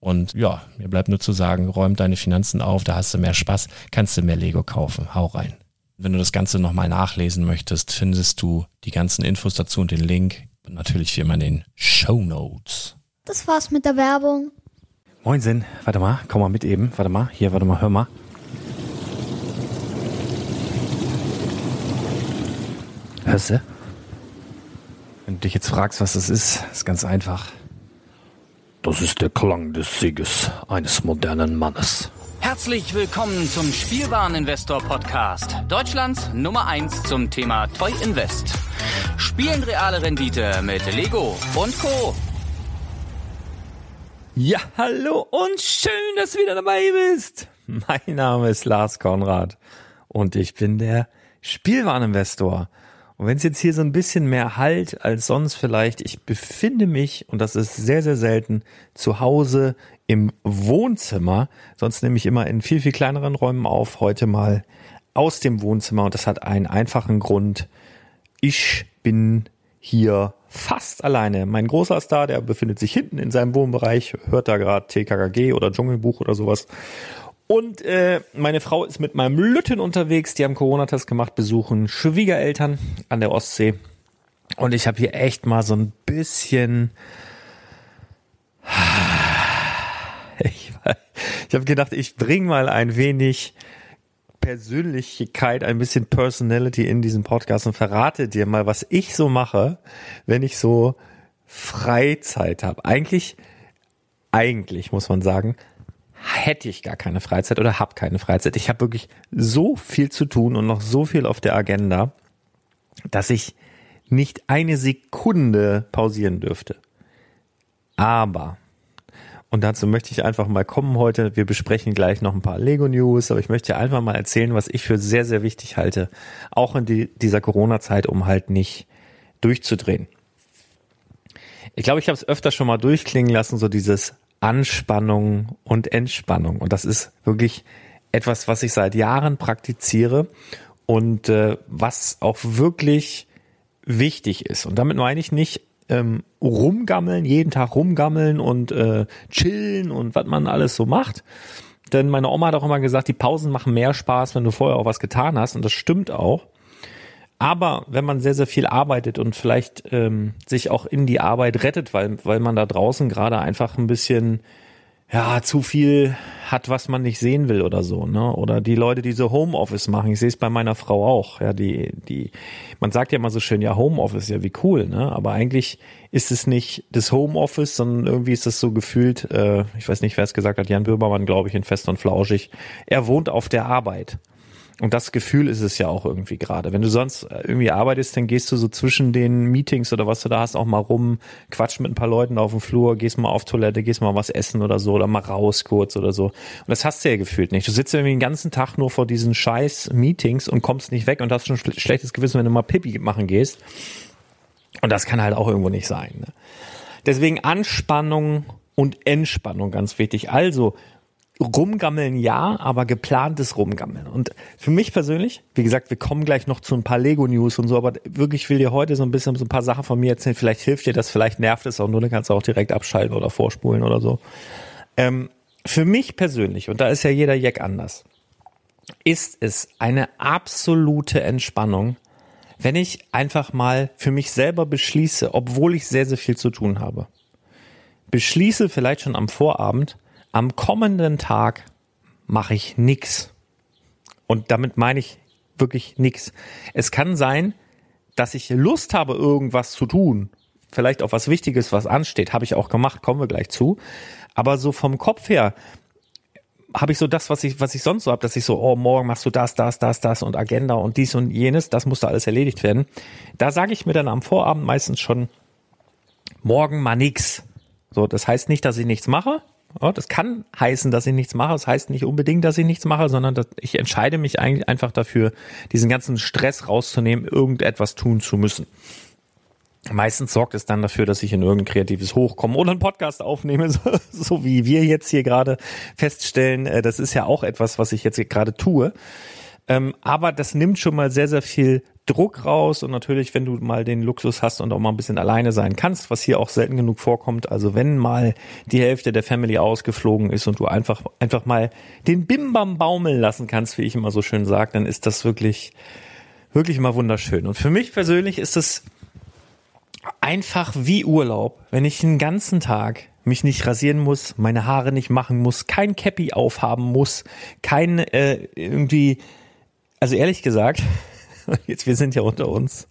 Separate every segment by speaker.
Speaker 1: Und ja, mir bleibt nur zu sagen, räum deine Finanzen auf, da hast du mehr Spaß, kannst du mehr Lego kaufen. Hau rein. Wenn du das Ganze nochmal nachlesen möchtest, findest du die ganzen Infos dazu und den Link. Und natürlich wie immer in den Show Notes.
Speaker 2: Das war's mit der Werbung.
Speaker 3: Moinsen, warte mal, komm mal mit eben. Warte mal, hier, warte mal, hör mal. Hörst du? Wenn du dich jetzt fragst, was das ist, ist ganz einfach. Das ist der Klang des Sieges eines modernen Mannes.
Speaker 4: Herzlich willkommen zum Spielwareninvestor Podcast. Deutschlands Nummer 1 zum Thema Toy Invest. Spielen reale Rendite mit Lego und Co.
Speaker 3: Ja, hallo und schön, dass du wieder dabei bist. Mein Name ist Lars Konrad und ich bin der Spielwareninvestor. Und wenn es jetzt hier so ein bisschen mehr halt als sonst vielleicht, ich befinde mich, und das ist sehr, sehr selten, zu Hause im Wohnzimmer. Sonst nehme ich immer in viel, viel kleineren Räumen auf. Heute mal aus dem Wohnzimmer und das hat einen einfachen Grund. Ich bin hier fast alleine. Mein großer Star, der befindet sich hinten in seinem Wohnbereich, hört da gerade TKKG oder Dschungelbuch oder sowas. Und äh, meine Frau ist mit meinem Lütten unterwegs. Die haben Corona-Test gemacht, besuchen Schwiegereltern an der Ostsee. Und ich habe hier echt mal so ein bisschen. Ich, ich habe gedacht, ich bring mal ein wenig Persönlichkeit, ein bisschen Personality in diesen Podcast und verrate dir mal, was ich so mache, wenn ich so Freizeit habe. Eigentlich, eigentlich muss man sagen, hätte ich gar keine Freizeit oder habe keine Freizeit. Ich habe wirklich so viel zu tun und noch so viel auf der Agenda, dass ich nicht eine Sekunde pausieren dürfte. Aber, Und dazu möchte ich einfach mal kommen heute. Wir besprechen gleich noch ein paar Lego-News, aber ich möchte einfach mal erzählen, was ich für sehr, sehr wichtig halte. Auch in die, dieser Corona-Zeit, um halt nicht durchzudrehen. Ich glaube, ich habe es öfter schon mal durchklingen lassen, so dieses Anspannung und Entspannung. Und das ist wirklich etwas, was ich seit Jahren praktiziere und äh, was auch wirklich wichtig ist. Und damit meine ich nicht ähm, rumgammeln, jeden Tag rumgammeln und äh, chillen und was man alles so macht. Denn meine Oma hat auch immer gesagt, die Pausen machen mehr Spaß, wenn du vorher auch was getan hast. Und das stimmt auch. Aber wenn man sehr, sehr viel arbeitet und vielleicht ähm, sich auch in die Arbeit rettet, weil, weil man da draußen gerade einfach ein bisschen ja, zu viel hat, was man nicht sehen will oder so, ne? Oder die Leute, die so Homeoffice machen. Ich sehe es bei meiner Frau auch. Ja, die, die, man sagt ja immer so schön, ja, Homeoffice, ja, wie cool, ne? Aber eigentlich ist es nicht das Homeoffice, sondern irgendwie ist es so gefühlt, äh, ich weiß nicht, wer es gesagt hat, Jan Böhmermann, glaube ich, in Fest und Flauschig. Er wohnt auf der Arbeit. Und das Gefühl ist es ja auch irgendwie gerade. Wenn du sonst irgendwie arbeitest, dann gehst du so zwischen den Meetings oder was du da hast auch mal rum, quatsch mit ein paar Leuten auf dem Flur, gehst mal auf Toilette, gehst mal was essen oder so oder mal raus kurz oder so. Und das hast du ja gefühlt nicht. Du sitzt irgendwie den ganzen Tag nur vor diesen scheiß Meetings und kommst nicht weg und hast schon schlechtes Gewissen, wenn du mal Pipi machen gehst. Und das kann halt auch irgendwo nicht sein. Ne? Deswegen Anspannung und Entspannung ganz wichtig. Also Rumgammeln ja, aber geplantes Rumgammeln. Und für mich persönlich, wie gesagt, wir kommen gleich noch zu ein paar Lego-News und so, aber wirklich will dir heute so ein bisschen so ein paar Sachen von mir erzählen. Vielleicht hilft dir das, vielleicht nervt es auch nur, dann kannst du auch direkt abschalten oder vorspulen oder so. Ähm, für mich persönlich, und da ist ja jeder Jack anders, ist es eine absolute Entspannung, wenn ich einfach mal für mich selber beschließe, obwohl ich sehr, sehr viel zu tun habe. Beschließe vielleicht schon am Vorabend, am kommenden Tag mache ich nix. Und damit meine ich wirklich nix. Es kann sein, dass ich Lust habe, irgendwas zu tun. Vielleicht auch was Wichtiges, was ansteht. Habe ich auch gemacht, kommen wir gleich zu. Aber so vom Kopf her habe ich so das, was ich, was ich sonst so habe, dass ich so, oh, morgen machst du das, das, das, das und Agenda und dies und jenes, das muss da alles erledigt werden. Da sage ich mir dann am Vorabend meistens schon, morgen mal nix. So, das heißt nicht, dass ich nichts mache, das kann heißen, dass ich nichts mache. Das heißt nicht unbedingt, dass ich nichts mache, sondern ich entscheide mich eigentlich einfach dafür, diesen ganzen Stress rauszunehmen, irgendetwas tun zu müssen. Meistens sorgt es dann dafür, dass ich in irgendein kreatives Hoch komme oder einen Podcast aufnehme, so, so wie wir jetzt hier gerade feststellen. Äh, das ist ja auch etwas, was ich jetzt gerade tue. Ähm, aber das nimmt schon mal sehr, sehr viel Druck raus und natürlich, wenn du mal den Luxus hast und auch mal ein bisschen alleine sein kannst, was hier auch selten genug vorkommt, also wenn mal die Hälfte der Family ausgeflogen ist und du einfach, einfach mal den Bimbam baumeln lassen kannst, wie ich immer so schön sage, dann ist das wirklich, wirklich mal wunderschön. Und für mich persönlich ist es einfach wie Urlaub, wenn ich den ganzen Tag mich nicht rasieren muss, meine Haare nicht machen muss, kein Cappy aufhaben muss, kein äh, irgendwie, also ehrlich gesagt, jetzt wir sind ja unter uns.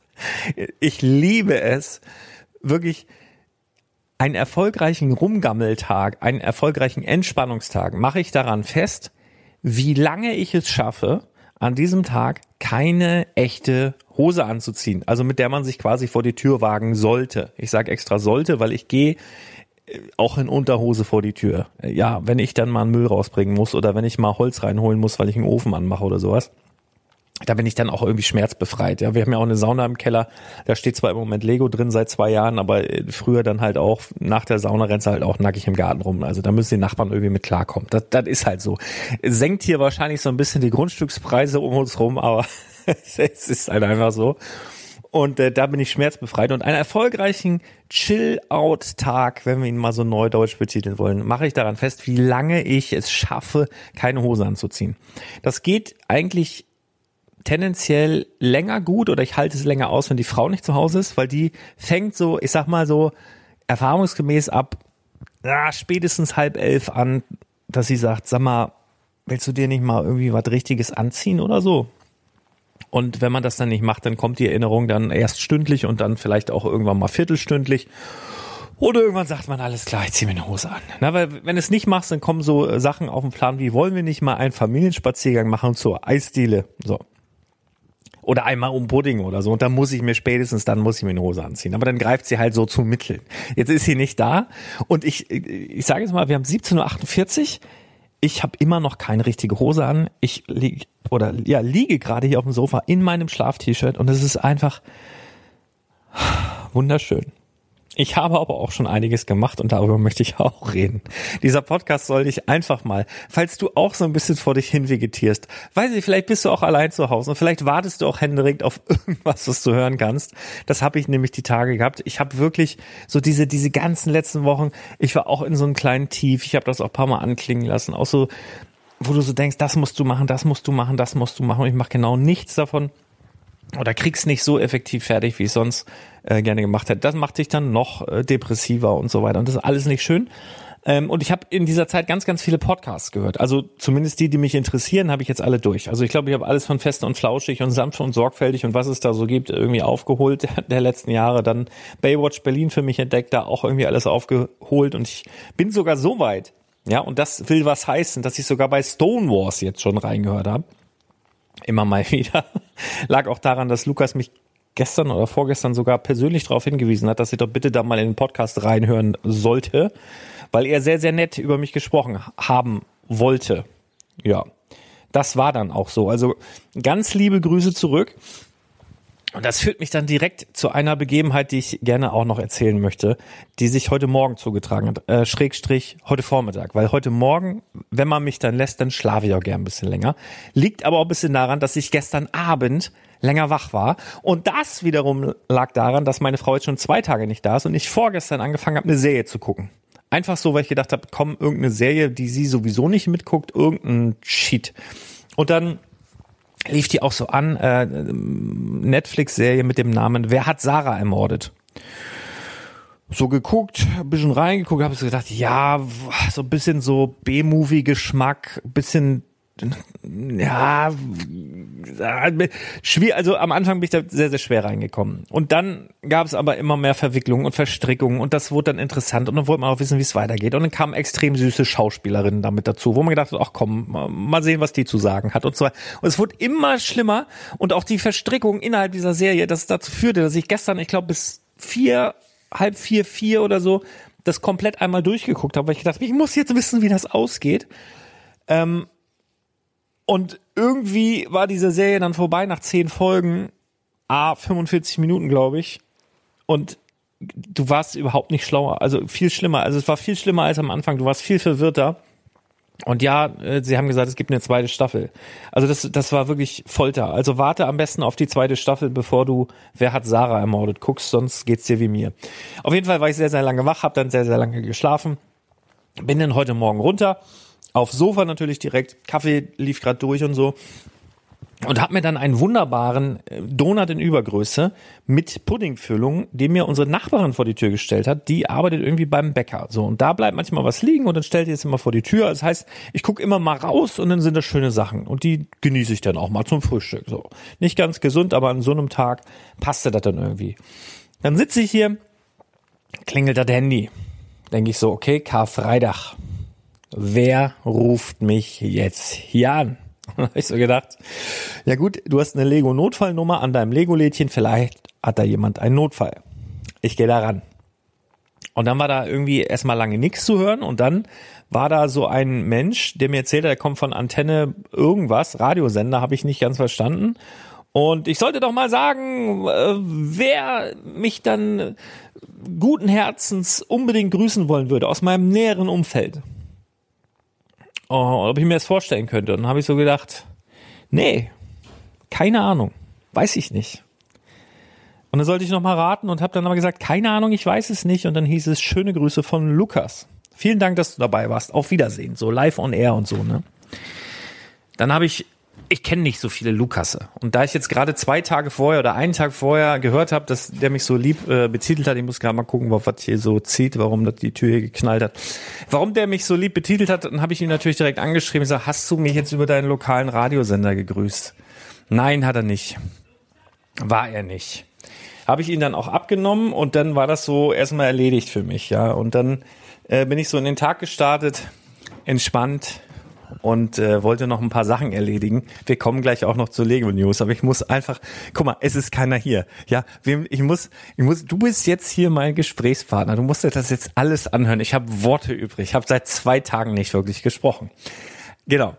Speaker 3: Ich liebe es, wirklich einen erfolgreichen Rumgammeltag, einen erfolgreichen Entspannungstag mache ich daran fest, wie lange ich es schaffe, an diesem Tag keine echte Hose anzuziehen, also mit der man sich quasi vor die Tür wagen sollte. Ich sage extra sollte, weil ich gehe äh, auch in Unterhose vor die Tür. Ja, wenn ich dann mal einen Müll rausbringen muss oder wenn ich mal Holz reinholen muss, weil ich einen Ofen anmache oder sowas da bin ich dann auch irgendwie schmerzbefreit. Ja, wir haben ja auch eine Sauna im Keller. Da steht zwar im Moment Lego drin seit zwei Jahren, aber äh, früher dann halt auch nach der Sauna rennst du halt auch nackig im Garten rum. Also da müssen die Nachbarn irgendwie mit klarkommen. Das, das ist halt so. Senkt hier wahrscheinlich so ein bisschen die Grundstückspreise um uns rum, aber es ist halt einfach so. Und äh, da bin ich schmerzbefreit. Und einen erfolgreichen Chill-Out-Tag, wenn wir ihn mal so neudeutsch betiteln wollen, mache ich daran fest, wie lange ich es schaffe, keine Hose anzuziehen. Das geht eigentlich tendenziell länger gut oder ich halte es länger aus, wenn die Frau nicht zu Hause ist, weil die fängt so, ich sag mal so, erfahrungsgemäß ab ja, spätestens halb elf an, dass sie sagt, sag mal, willst du dir nicht mal irgendwie was Richtiges anziehen oder so? Und wenn man das dann nicht macht, dann kommt die Erinnerung dann erst stündlich und dann vielleicht auch irgendwann mal viertelstündlich. Oder irgendwann sagt man, alles klar, ich zieh mir eine Hose an. Na, weil wenn es nicht machst, dann kommen so Sachen auf den Plan wie, wollen wir nicht mal einen Familienspaziergang machen zur Eisdiele? So. Oder einmal um Pudding oder so. Und dann muss ich mir spätestens, dann muss ich mir eine Hose anziehen. Aber dann greift sie halt so zu Mitteln. Jetzt ist sie nicht da. Und ich, ich sage jetzt mal, wir haben 17.48 Uhr. Ich habe immer noch keine richtige Hose an. Ich liege oder ja, liege gerade hier auf dem Sofa in meinem Schlaf-T-Shirt und es ist einfach wunderschön. Ich habe aber auch schon einiges gemacht und darüber möchte ich auch reden. Dieser Podcast soll dich einfach mal, falls du auch so ein bisschen vor dich hin vegetierst, weiß ich, vielleicht bist du auch allein zu Hause und vielleicht wartest du auch händeringend auf irgendwas, was du hören kannst. Das habe ich nämlich die Tage gehabt. Ich habe wirklich so diese, diese ganzen letzten Wochen, ich war auch in so einem kleinen Tief. Ich habe das auch ein paar Mal anklingen lassen. Auch so, wo du so denkst, das musst du machen, das musst du machen, das musst du machen. Und ich mache genau nichts davon oder kriegst nicht so effektiv fertig, wie ich sonst äh, gerne gemacht hätte. Das macht dich dann noch äh, depressiver und so weiter. Und das ist alles nicht schön. Ähm, und ich habe in dieser Zeit ganz, ganz viele Podcasts gehört. Also zumindest die, die mich interessieren, habe ich jetzt alle durch. Also ich glaube, ich habe alles von fest und flauschig und sanft und sorgfältig und was es da so gibt, irgendwie aufgeholt der letzten Jahre. Dann Baywatch Berlin für mich entdeckt, da auch irgendwie alles aufgeholt. Und ich bin sogar so weit, ja, und das will was heißen, dass ich sogar bei Stone Wars jetzt schon reingehört habe immer mal wieder. Lag auch daran, dass Lukas mich gestern oder vorgestern sogar persönlich darauf hingewiesen hat, dass ich doch bitte da mal in den Podcast reinhören sollte, weil er sehr, sehr nett über mich gesprochen haben wollte. Ja, das war dann auch so. Also ganz liebe Grüße zurück. Und das führt mich dann direkt zu einer Begebenheit, die ich gerne auch noch erzählen möchte, die sich heute Morgen zugetragen hat, äh, Schrägstrich heute Vormittag. Weil heute Morgen, wenn man mich dann lässt, dann schlafe ich auch gern ein bisschen länger. Liegt aber auch ein bisschen daran, dass ich gestern Abend länger wach war. Und das wiederum lag daran, dass meine Frau jetzt schon zwei Tage nicht da ist und ich vorgestern angefangen habe, eine Serie zu gucken. Einfach so, weil ich gedacht habe, komm, irgendeine Serie, die sie sowieso nicht mitguckt, irgendein Cheat. Und dann lief die auch so an, äh, Netflix-Serie mit dem Namen Wer hat Sarah ermordet? So geguckt, bisschen reingeguckt, habe ich so gedacht, ja, so ein bisschen so B-Movie-Geschmack, bisschen ja, schwierig, also am Anfang bin ich da sehr, sehr schwer reingekommen. Und dann gab es aber immer mehr Verwicklungen und Verstrickungen und das wurde dann interessant und dann wollte man auch wissen, wie es weitergeht. Und dann kamen extrem süße Schauspielerinnen damit dazu, wo man gedacht hat, ach komm, mal sehen, was die zu sagen hat und weiter. Und es wurde immer schlimmer und auch die Verstrickung innerhalb dieser Serie, das dazu führte, dass ich gestern, ich glaube, bis vier, halb vier, vier oder so, das komplett einmal durchgeguckt habe, weil ich gedacht, ich muss jetzt wissen, wie das ausgeht. Ähm, und irgendwie war diese Serie dann vorbei nach zehn Folgen, a 45 Minuten, glaube ich. Und du warst überhaupt nicht schlauer, also viel schlimmer. Also es war viel schlimmer als am Anfang. Du warst viel verwirrter. Und ja, äh, sie haben gesagt, es gibt eine zweite Staffel. Also das, das war wirklich Folter. Also warte am besten auf die zweite Staffel, bevor du Wer hat Sarah ermordet guckst, sonst geht's dir wie mir. Auf jeden Fall war ich sehr, sehr lange wach, habe dann sehr, sehr lange geschlafen. Bin dann heute Morgen runter aufs Sofa natürlich direkt. Kaffee lief gerade durch und so. Und hab mir dann einen wunderbaren äh, Donut in Übergröße mit Puddingfüllung, den mir unsere Nachbarin vor die Tür gestellt hat. Die arbeitet irgendwie beim Bäcker. So, und da bleibt manchmal was liegen und dann stellt die es immer vor die Tür. Das heißt, ich gucke immer mal raus und dann sind das schöne Sachen. Und die genieße ich dann auch mal zum Frühstück. So. Nicht ganz gesund, aber an so einem Tag passte das dann irgendwie. Dann sitze ich hier, klingelt das Handy. Denke ich so, okay, Karfreitag wer ruft mich jetzt hier an? habe ich so gedacht, ja gut, du hast eine Lego-Notfallnummer an deinem Lego-Lädchen, vielleicht hat da jemand einen Notfall. Ich gehe da ran. Und dann war da irgendwie erstmal lange nichts zu hören und dann war da so ein Mensch, der mir erzählte, er kommt von Antenne irgendwas, Radiosender, habe ich nicht ganz verstanden. Und ich sollte doch mal sagen, äh, wer mich dann guten Herzens unbedingt grüßen wollen würde aus meinem näheren Umfeld oh, ob ich mir das vorstellen könnte. Und dann habe ich so gedacht, nee, keine Ahnung, weiß ich nicht. Und dann sollte ich noch mal raten und habe dann aber gesagt, keine Ahnung, ich weiß es nicht. Und dann hieß es schöne Grüße von Lukas. Vielen Dank, dass du dabei warst. Auf Wiedersehen, so live on air und so. Ne? Dann habe ich ich kenne nicht so viele Lukasse. Und da ich jetzt gerade zwei Tage vorher oder einen Tag vorher gehört habe, dass der mich so lieb äh, betitelt hat, ich muss gerade mal gucken, was hier so zieht, warum das die Tür hier geknallt hat. Warum der mich so lieb betitelt hat, dann habe ich ihn natürlich direkt angeschrieben und gesagt, hast du mich jetzt über deinen lokalen Radiosender gegrüßt? Nein, hat er nicht. War er nicht. Habe ich ihn dann auch abgenommen und dann war das so erstmal erledigt für mich, ja. Und dann äh, bin ich so in den Tag gestartet, entspannt, und äh, wollte noch ein paar Sachen erledigen. Wir kommen gleich auch noch zu Lego News, aber ich muss einfach, guck mal, es ist keiner hier. Ja, ich muss, ich muss, du bist jetzt hier mein Gesprächspartner. Du musst dir das jetzt alles anhören. Ich habe Worte übrig. Ich habe seit zwei Tagen nicht wirklich gesprochen. Genau.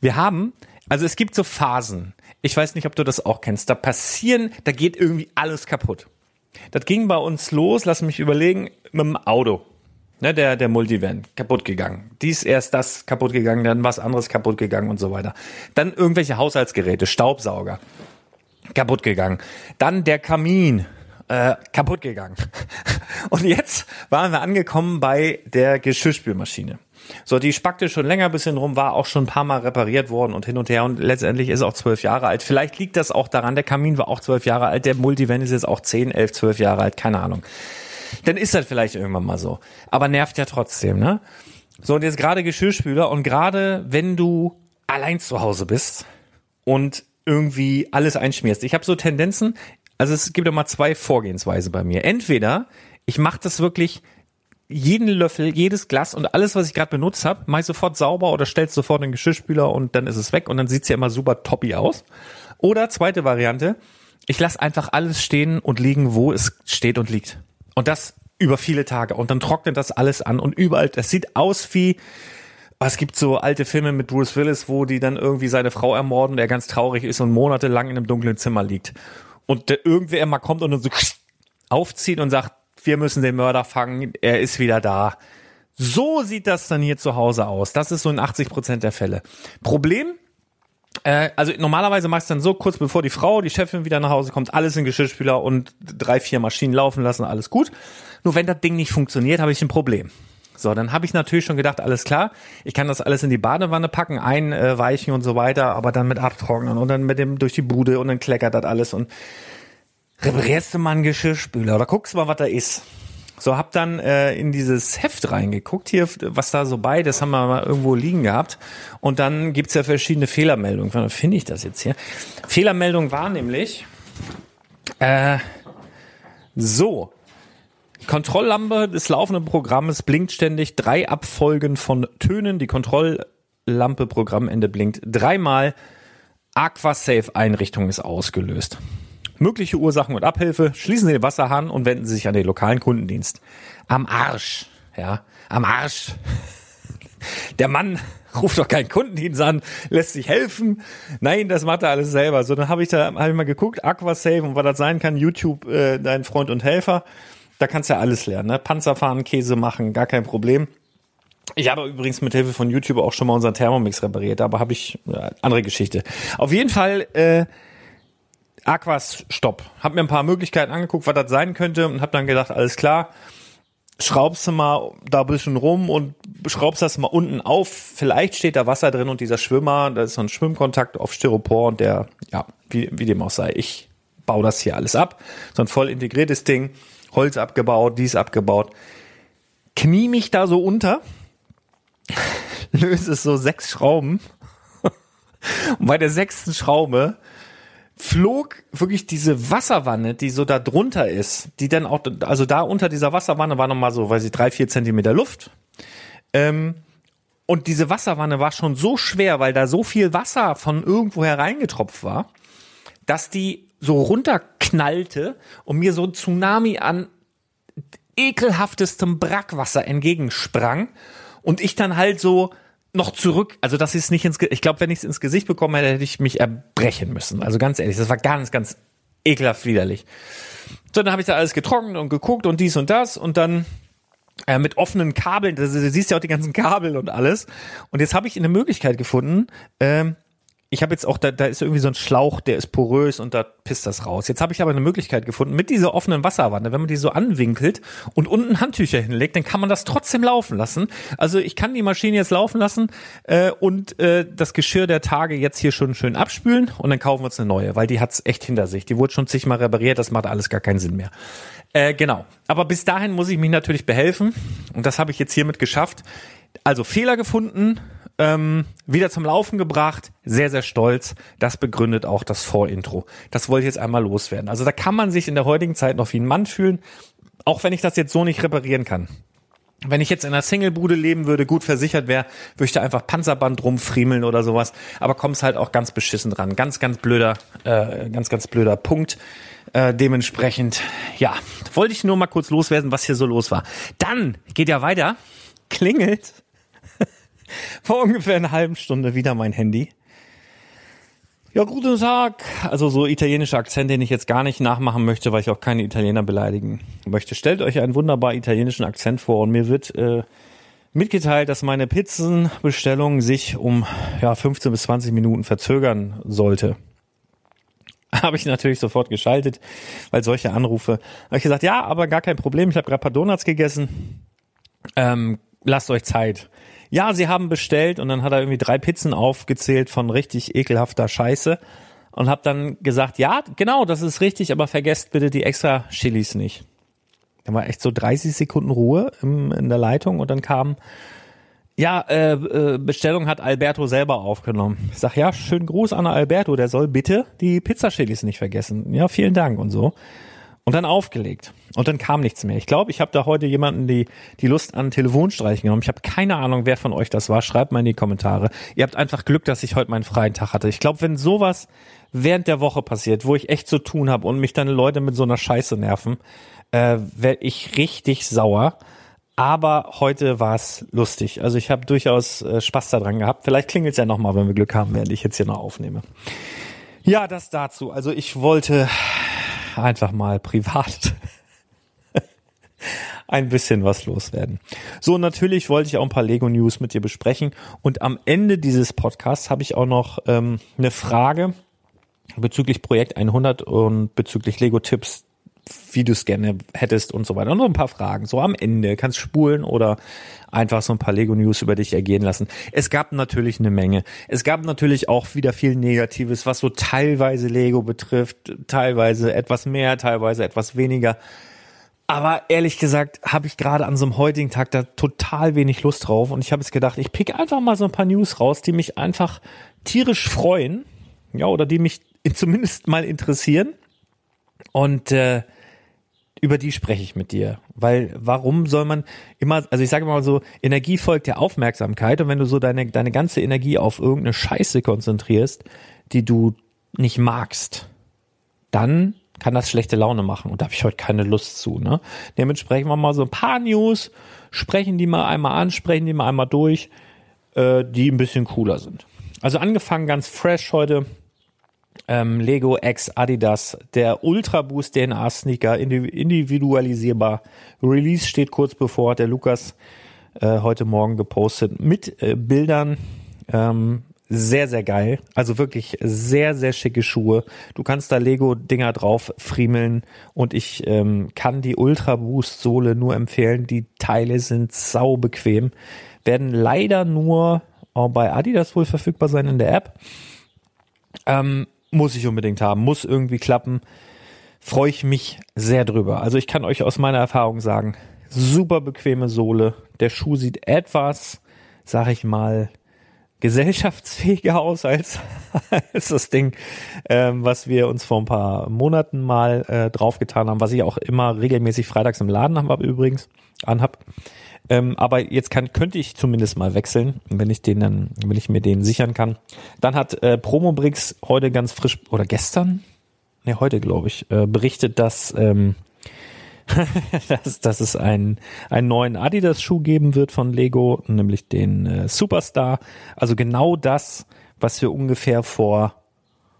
Speaker 3: Wir haben, also es gibt so Phasen. Ich weiß nicht, ob du das auch kennst. Da passieren, da geht irgendwie alles kaputt. Das ging bei uns los, lass mich überlegen, mit dem Auto. Ne, der, der Multivan, kaputt gegangen. Dies erst das kaputt gegangen, dann was anderes kaputt gegangen und so weiter. Dann irgendwelche Haushaltsgeräte, Staubsauger, kaputt gegangen. Dann der Kamin, äh, kaputt gegangen. Und jetzt waren wir angekommen bei der Geschirrspülmaschine. So, die spackte schon länger ein bisschen rum, war auch schon ein paar Mal repariert worden und hin und her und letztendlich ist auch zwölf Jahre alt. Vielleicht liegt das auch daran, der Kamin war auch zwölf Jahre alt, der Multivan ist jetzt auch zehn, elf, zwölf Jahre alt, keine Ahnung. Dann ist das vielleicht irgendwann mal so. Aber nervt ja trotzdem, ne? So, und jetzt gerade Geschirrspüler und gerade wenn du allein zu Hause bist und irgendwie alles einschmierst. Ich habe so Tendenzen, also es gibt immer zwei Vorgehensweise bei mir. Entweder ich mache das wirklich jeden Löffel, jedes Glas und alles, was ich gerade benutzt habe, mache ich sofort sauber oder stellst sofort in den Geschirrspüler und dann ist es weg und dann sieht's ja immer super toppy aus. Oder zweite Variante, ich lasse einfach alles stehen und liegen, wo es steht und liegt. Und das über viele Tage. Und dann trocknet das alles an und überall, das sieht aus wie, es gibt so alte Filme mit Bruce Willis, wo die dann irgendwie seine Frau ermorden, der ganz traurig ist und monatelang in einem dunklen Zimmer liegt. Und der irgendwer mal kommt und dann so aufzieht und sagt, wir müssen den Mörder fangen, er ist wieder da. So sieht das dann hier zu Hause aus. Das ist so in 80 Prozent der Fälle. Problem, äh, also normalerweise machst du dann so kurz bevor die Frau, die Chefin wieder nach Hause kommt, alles in Geschirrspüler und drei, vier Maschinen laufen lassen, alles gut. Nur wenn das Ding nicht funktioniert, habe ich ein Problem. So, dann habe ich natürlich schon gedacht, alles klar, ich kann das alles in die Badewanne packen, einweichen und so weiter, aber dann mit abtrocknen und dann mit dem durch die Bude und dann kleckert das alles und reparierst du mal einen Geschirrspüler oder guckst mal, was da ist. So, hab dann äh, in dieses Heft reingeguckt, hier, was da so bei, das haben wir mal irgendwo liegen gehabt. Und dann gibt's ja verschiedene Fehlermeldungen. Wann finde ich das jetzt hier? Fehlermeldung war nämlich äh, so. Kontrolllampe des laufenden Programmes blinkt ständig drei Abfolgen von Tönen. Die Kontrolllampe Programmende blinkt dreimal. Aquasafe-Einrichtung ist ausgelöst mögliche Ursachen und Abhilfe, schließen Sie den Wasserhahn und wenden Sie sich an den lokalen Kundendienst. Am Arsch, ja, am Arsch. Der Mann ruft doch keinen Kundendienst an, lässt sich helfen. Nein, das macht er alles selber. So, dann habe ich da hab ich mal geguckt, Aquasave und was das sein kann, YouTube, äh, dein Freund und Helfer. Da kannst du ja alles lernen, ne? Panzer fahren, Käse machen, gar kein Problem. Ich habe übrigens mit Hilfe von YouTube auch schon mal unseren Thermomix repariert, aber habe ich äh, andere Geschichte. Auf jeden Fall äh, Aquas Stopp. Hab mir ein paar Möglichkeiten angeguckt, was das sein könnte und hab dann gedacht, alles klar, schraubst du mal da ein bisschen rum und schraubst das mal unten auf. Vielleicht steht da Wasser drin und dieser Schwimmer, da ist so ein Schwimmkontakt auf Styropor und der, ja, wie, wie dem auch sei, ich baue das hier alles ab. So ein voll integriertes Ding, Holz abgebaut, dies abgebaut. Knie mich da so unter, löse so sechs Schrauben und bei der sechsten Schraube flog wirklich diese Wasserwanne, die so da drunter ist, die dann auch, also da unter dieser Wasserwanne war nochmal so, weiß ich, drei, vier Zentimeter Luft. Ähm, und diese Wasserwanne war schon so schwer, weil da so viel Wasser von irgendwo hereingetropft war, dass die so runterknallte und mir so ein Tsunami an ekelhaftestem Brackwasser entgegensprang und ich dann halt so noch zurück, also das ist nicht ins, ich glaube, wenn ich es ins Gesicht bekommen hätte, hätte ich mich erbrechen müssen. Also ganz ehrlich, das war ganz, ganz ekelhaft widerlich. So, dann habe ich da alles getrocknet und geguckt und dies und das und dann äh, mit offenen Kabeln, du siehst ja auch die ganzen Kabel und alles. Und jetzt habe ich eine Möglichkeit gefunden, ähm, ich habe jetzt auch, da, da ist irgendwie so ein Schlauch, der ist porös und da pisst das raus. Jetzt habe ich aber eine Möglichkeit gefunden, mit dieser offenen Wasserwanne, wenn man die so anwinkelt und unten Handtücher hinlegt, dann kann man das trotzdem laufen lassen. Also ich kann die Maschine jetzt laufen lassen äh, und äh, das Geschirr der Tage jetzt hier schon schön abspülen und dann kaufen wir uns eine neue, weil die hat's echt hinter sich. Die wurde schon zigmal repariert, das macht alles gar keinen Sinn mehr. Äh, genau. Aber bis dahin muss ich mich natürlich behelfen und das habe ich jetzt hiermit geschafft. Also Fehler gefunden, ähm, wieder zum Laufen gebracht, sehr, sehr stolz. Das begründet auch das Vorintro. Das wollte ich jetzt einmal loswerden. Also da kann man sich in der heutigen Zeit noch wie ein Mann fühlen, auch wenn ich das jetzt so nicht reparieren kann. Wenn ich jetzt in einer Singlebude leben würde, gut versichert wäre, würde ich da einfach Panzerband rumfriemeln oder sowas. Aber kommst halt auch ganz beschissen dran. Ganz, ganz blöder, äh, ganz, ganz blöder Punkt. Äh, dementsprechend, ja, wollte ich nur mal kurz loswerden, was hier so los war. Dann geht ja weiter, klingelt vor ungefähr einer halben Stunde wieder mein Handy. Ja, guten Tag. Also so italienischer Akzent, den ich jetzt gar nicht nachmachen möchte, weil ich auch keine Italiener beleidigen möchte. Stellt euch einen wunderbar italienischen Akzent vor und mir wird äh, mitgeteilt, dass meine Pizzenbestellung sich um ja, 15 bis 20 Minuten verzögern sollte. Habe ich natürlich sofort geschaltet, weil solche Anrufe. Habe ich gesagt, ja, aber gar kein Problem. Ich habe gerade paar Donuts gegessen. Ähm, lasst euch Zeit ja, sie haben bestellt und dann hat er irgendwie drei Pizzen aufgezählt von richtig ekelhafter Scheiße und hab dann gesagt, ja, genau, das ist richtig, aber vergesst bitte die extra Chilis nicht. Da war echt so 30 Sekunden Ruhe im, in der Leitung und dann kam, ja, äh, äh, Bestellung hat Alberto selber aufgenommen. Ich sag, ja, schönen Gruß an Alberto, der soll bitte die Pizzachilis nicht vergessen. Ja, vielen Dank und so und dann aufgelegt. Und dann kam nichts mehr. Ich glaube, ich habe da heute jemanden die, die Lust an Telefonstreichen genommen. Ich habe keine Ahnung, wer von euch das war. Schreibt mal in die Kommentare. Ihr habt einfach Glück, dass ich heute meinen freien Tag hatte. Ich glaube, wenn sowas während der Woche passiert, wo ich echt zu tun habe und mich dann Leute mit so einer Scheiße nerven, äh, werde ich richtig sauer. Aber heute war es lustig. Also ich habe durchaus äh, Spaß daran gehabt. Vielleicht klingelt es ja nochmal, wenn wir Glück haben, während ich jetzt hier noch aufnehme. Ja, das dazu. Also ich wollte einfach mal privat ein bisschen was loswerden. So, natürlich wollte ich auch ein paar Lego News mit dir besprechen. Und am Ende dieses Podcasts habe ich auch noch ähm, eine Frage bezüglich Projekt 100 und bezüglich Lego Tipps wie du es gerne hättest und so weiter. Und noch ein paar Fragen. So am Ende kannst spulen oder einfach so ein paar Lego News über dich ergehen lassen. Es gab natürlich eine Menge. Es gab natürlich auch wieder viel Negatives, was so teilweise Lego betrifft, teilweise etwas mehr, teilweise etwas weniger. Aber ehrlich gesagt habe ich gerade an so einem heutigen Tag da total wenig Lust drauf und ich habe es gedacht, ich pick einfach mal so ein paar News raus, die mich einfach tierisch freuen, ja, oder die mich zumindest mal interessieren. Und äh, über die spreche ich mit dir. Weil warum soll man immer, also ich sage mal so, Energie folgt der Aufmerksamkeit und wenn du so deine, deine ganze Energie auf irgendeine Scheiße konzentrierst, die du nicht magst, dann kann das schlechte Laune machen und da habe ich heute keine Lust zu. Ne? Dementsprechend wir mal so ein paar News, sprechen die mal einmal an, sprechen die mal einmal durch, äh, die ein bisschen cooler sind. Also angefangen ganz fresh heute ähm, Lego X Adidas, der Ultra Boost DNA Sneaker, individualisierbar. Release steht kurz bevor, hat der Lukas äh, heute Morgen gepostet mit äh, Bildern. Ähm, sehr, sehr geil. Also wirklich sehr, sehr schicke Schuhe. Du kannst da Lego-Dinger drauf friemeln und ich ähm, kann die Ultra Boost Sohle nur empfehlen. Die Teile sind sau bequem. Werden leider nur bei Adidas wohl verfügbar sein in der App. Ähm, muss ich unbedingt haben, muss irgendwie klappen. Freue ich mich sehr drüber. Also ich kann euch aus meiner Erfahrung sagen, super bequeme Sohle. Der Schuh sieht etwas, sag ich mal, gesellschaftsfähiger aus als, als das Ding, ähm, was wir uns vor ein paar Monaten mal äh, draufgetan haben, was ich auch immer regelmäßig freitags im Laden habe übrigens anhab. Ähm, aber jetzt kann, könnte ich zumindest mal wechseln, wenn ich den dann, wenn ich mir den sichern kann. Dann hat äh, Promobrix heute ganz frisch oder gestern, ne heute glaube ich, äh, berichtet, dass ähm, dass, dass es einen, einen neuen Adidas-Schuh geben wird von Lego, nämlich den äh, Superstar. Also genau das, was wir ungefähr vor,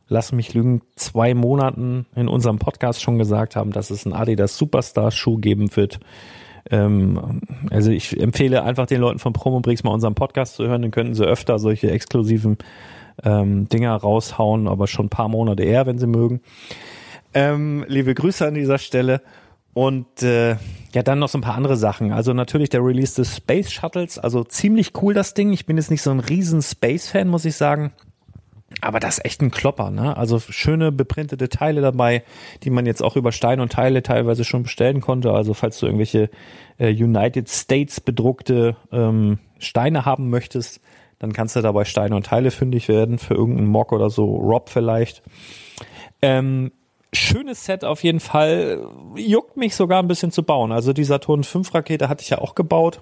Speaker 3: lass mich lügen, zwei Monaten in unserem Podcast schon gesagt haben, dass es einen Adidas Superstar-Schuh geben wird. Ähm, also ich empfehle einfach den Leuten von Promobrix mal unseren Podcast zu hören, dann könnten sie öfter solche exklusiven ähm, Dinger raushauen, aber schon ein paar Monate eher, wenn sie mögen. Ähm, liebe Grüße an dieser Stelle. Und äh, ja, dann noch so ein paar andere Sachen. Also natürlich der Release des Space Shuttles, also ziemlich cool das Ding. Ich bin jetzt nicht so ein riesen Space-Fan, muss ich sagen. Aber das ist echt ein Klopper, ne? Also schöne beprintete Teile dabei, die man jetzt auch über Stein und Teile teilweise schon bestellen konnte. Also falls du irgendwelche äh, United States bedruckte ähm, Steine haben möchtest, dann kannst du dabei Steine und Teile fündig werden für irgendeinen Mock oder so, Rob vielleicht. Ähm, schönes Set auf jeden Fall. Juckt mich sogar ein bisschen zu bauen. Also die Saturn 5 Rakete hatte ich ja auch gebaut.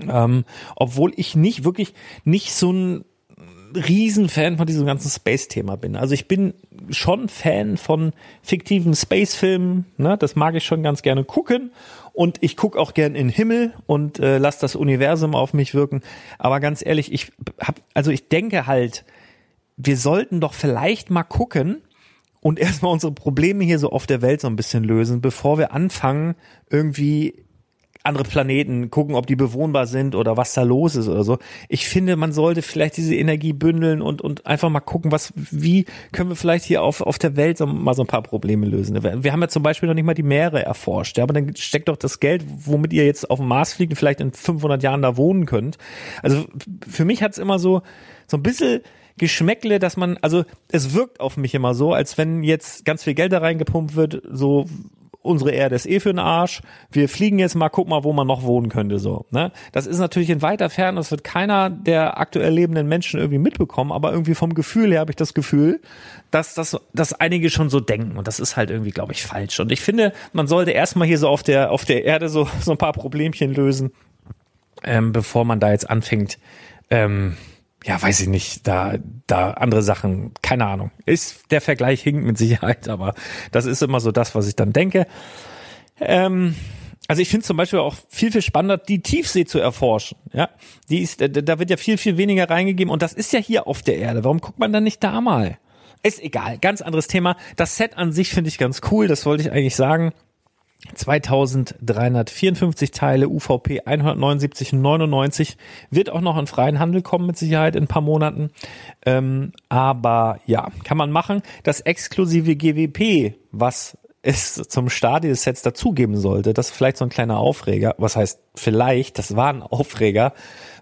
Speaker 3: Ähm, obwohl ich nicht wirklich nicht so ein Riesenfan von diesem ganzen Space-Thema bin. Also ich bin schon Fan von fiktiven Space-Filmen. Ne? Das mag ich schon ganz gerne gucken. Und ich gucke auch gern in den Himmel und äh, lass das Universum auf mich wirken. Aber ganz ehrlich, ich hab, also ich denke halt, wir sollten doch vielleicht mal gucken und erstmal unsere Probleme hier so auf der Welt so ein bisschen lösen, bevor wir anfangen, irgendwie andere Planeten, gucken, ob die bewohnbar sind oder was da los ist oder so. Ich finde, man sollte vielleicht diese Energie bündeln und, und einfach mal gucken, was, wie können wir vielleicht hier auf, auf der Welt so, mal so ein paar Probleme lösen. Wir haben ja zum Beispiel noch nicht mal die Meere erforscht, ja, aber dann steckt doch das Geld, womit ihr jetzt auf dem Mars fliegt und vielleicht in 500 Jahren da wohnen könnt. Also für mich hat's immer so, so ein bisschen Geschmäckle, dass man, also es wirkt auf mich immer so, als wenn jetzt ganz viel Geld da reingepumpt wird, so unsere Erde ist eh für den Arsch. Wir fliegen jetzt mal, guck mal, wo man noch wohnen könnte, so, ne? Das ist natürlich in weiter Ferne, das wird keiner der aktuell lebenden Menschen irgendwie mitbekommen, aber irgendwie vom Gefühl her habe ich das Gefühl, dass das, dass einige schon so denken und das ist halt irgendwie, glaube ich, falsch. Und ich finde, man sollte erstmal hier so auf der, auf der Erde so, so ein paar Problemchen lösen, ähm, bevor man da jetzt anfängt, ähm, ja, weiß ich nicht, da, da andere Sachen, keine Ahnung. Ist, der Vergleich hinkt mit Sicherheit, aber das ist immer so das, was ich dann denke. Ähm, also ich finde zum Beispiel auch viel, viel spannender, die Tiefsee zu erforschen. Ja, die ist, da wird ja viel, viel weniger reingegeben und das ist ja hier auf der Erde. Warum guckt man dann nicht da mal? Ist egal, ganz anderes Thema. Das Set an sich finde ich ganz cool, das wollte ich eigentlich sagen. 2354 Teile, UVP 179,99 wird auch noch in freien Handel kommen mit Sicherheit in ein paar Monaten. Ähm, aber ja, kann man machen. Das exklusive GWP, was es zum Start des Sets dazugeben sollte, das ist vielleicht so ein kleiner Aufreger. Was heißt vielleicht? Das war ein Aufreger,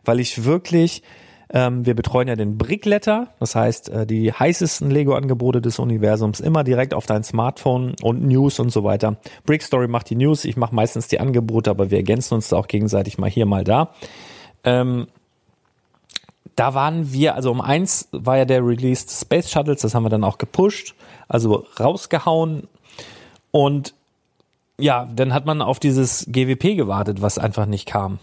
Speaker 3: weil ich wirklich ähm, wir betreuen ja den Brickletter, das heißt äh, die heißesten Lego-Angebote des Universums immer direkt auf dein Smartphone und News und so weiter. Brickstory macht die News, ich mache meistens die Angebote, aber wir ergänzen uns da auch gegenseitig mal hier, mal da. Ähm, da waren wir, also um eins war ja der Release des Space Shuttles, das haben wir dann auch gepusht, also rausgehauen und ja, dann hat man auf dieses GWP gewartet, was einfach nicht kam.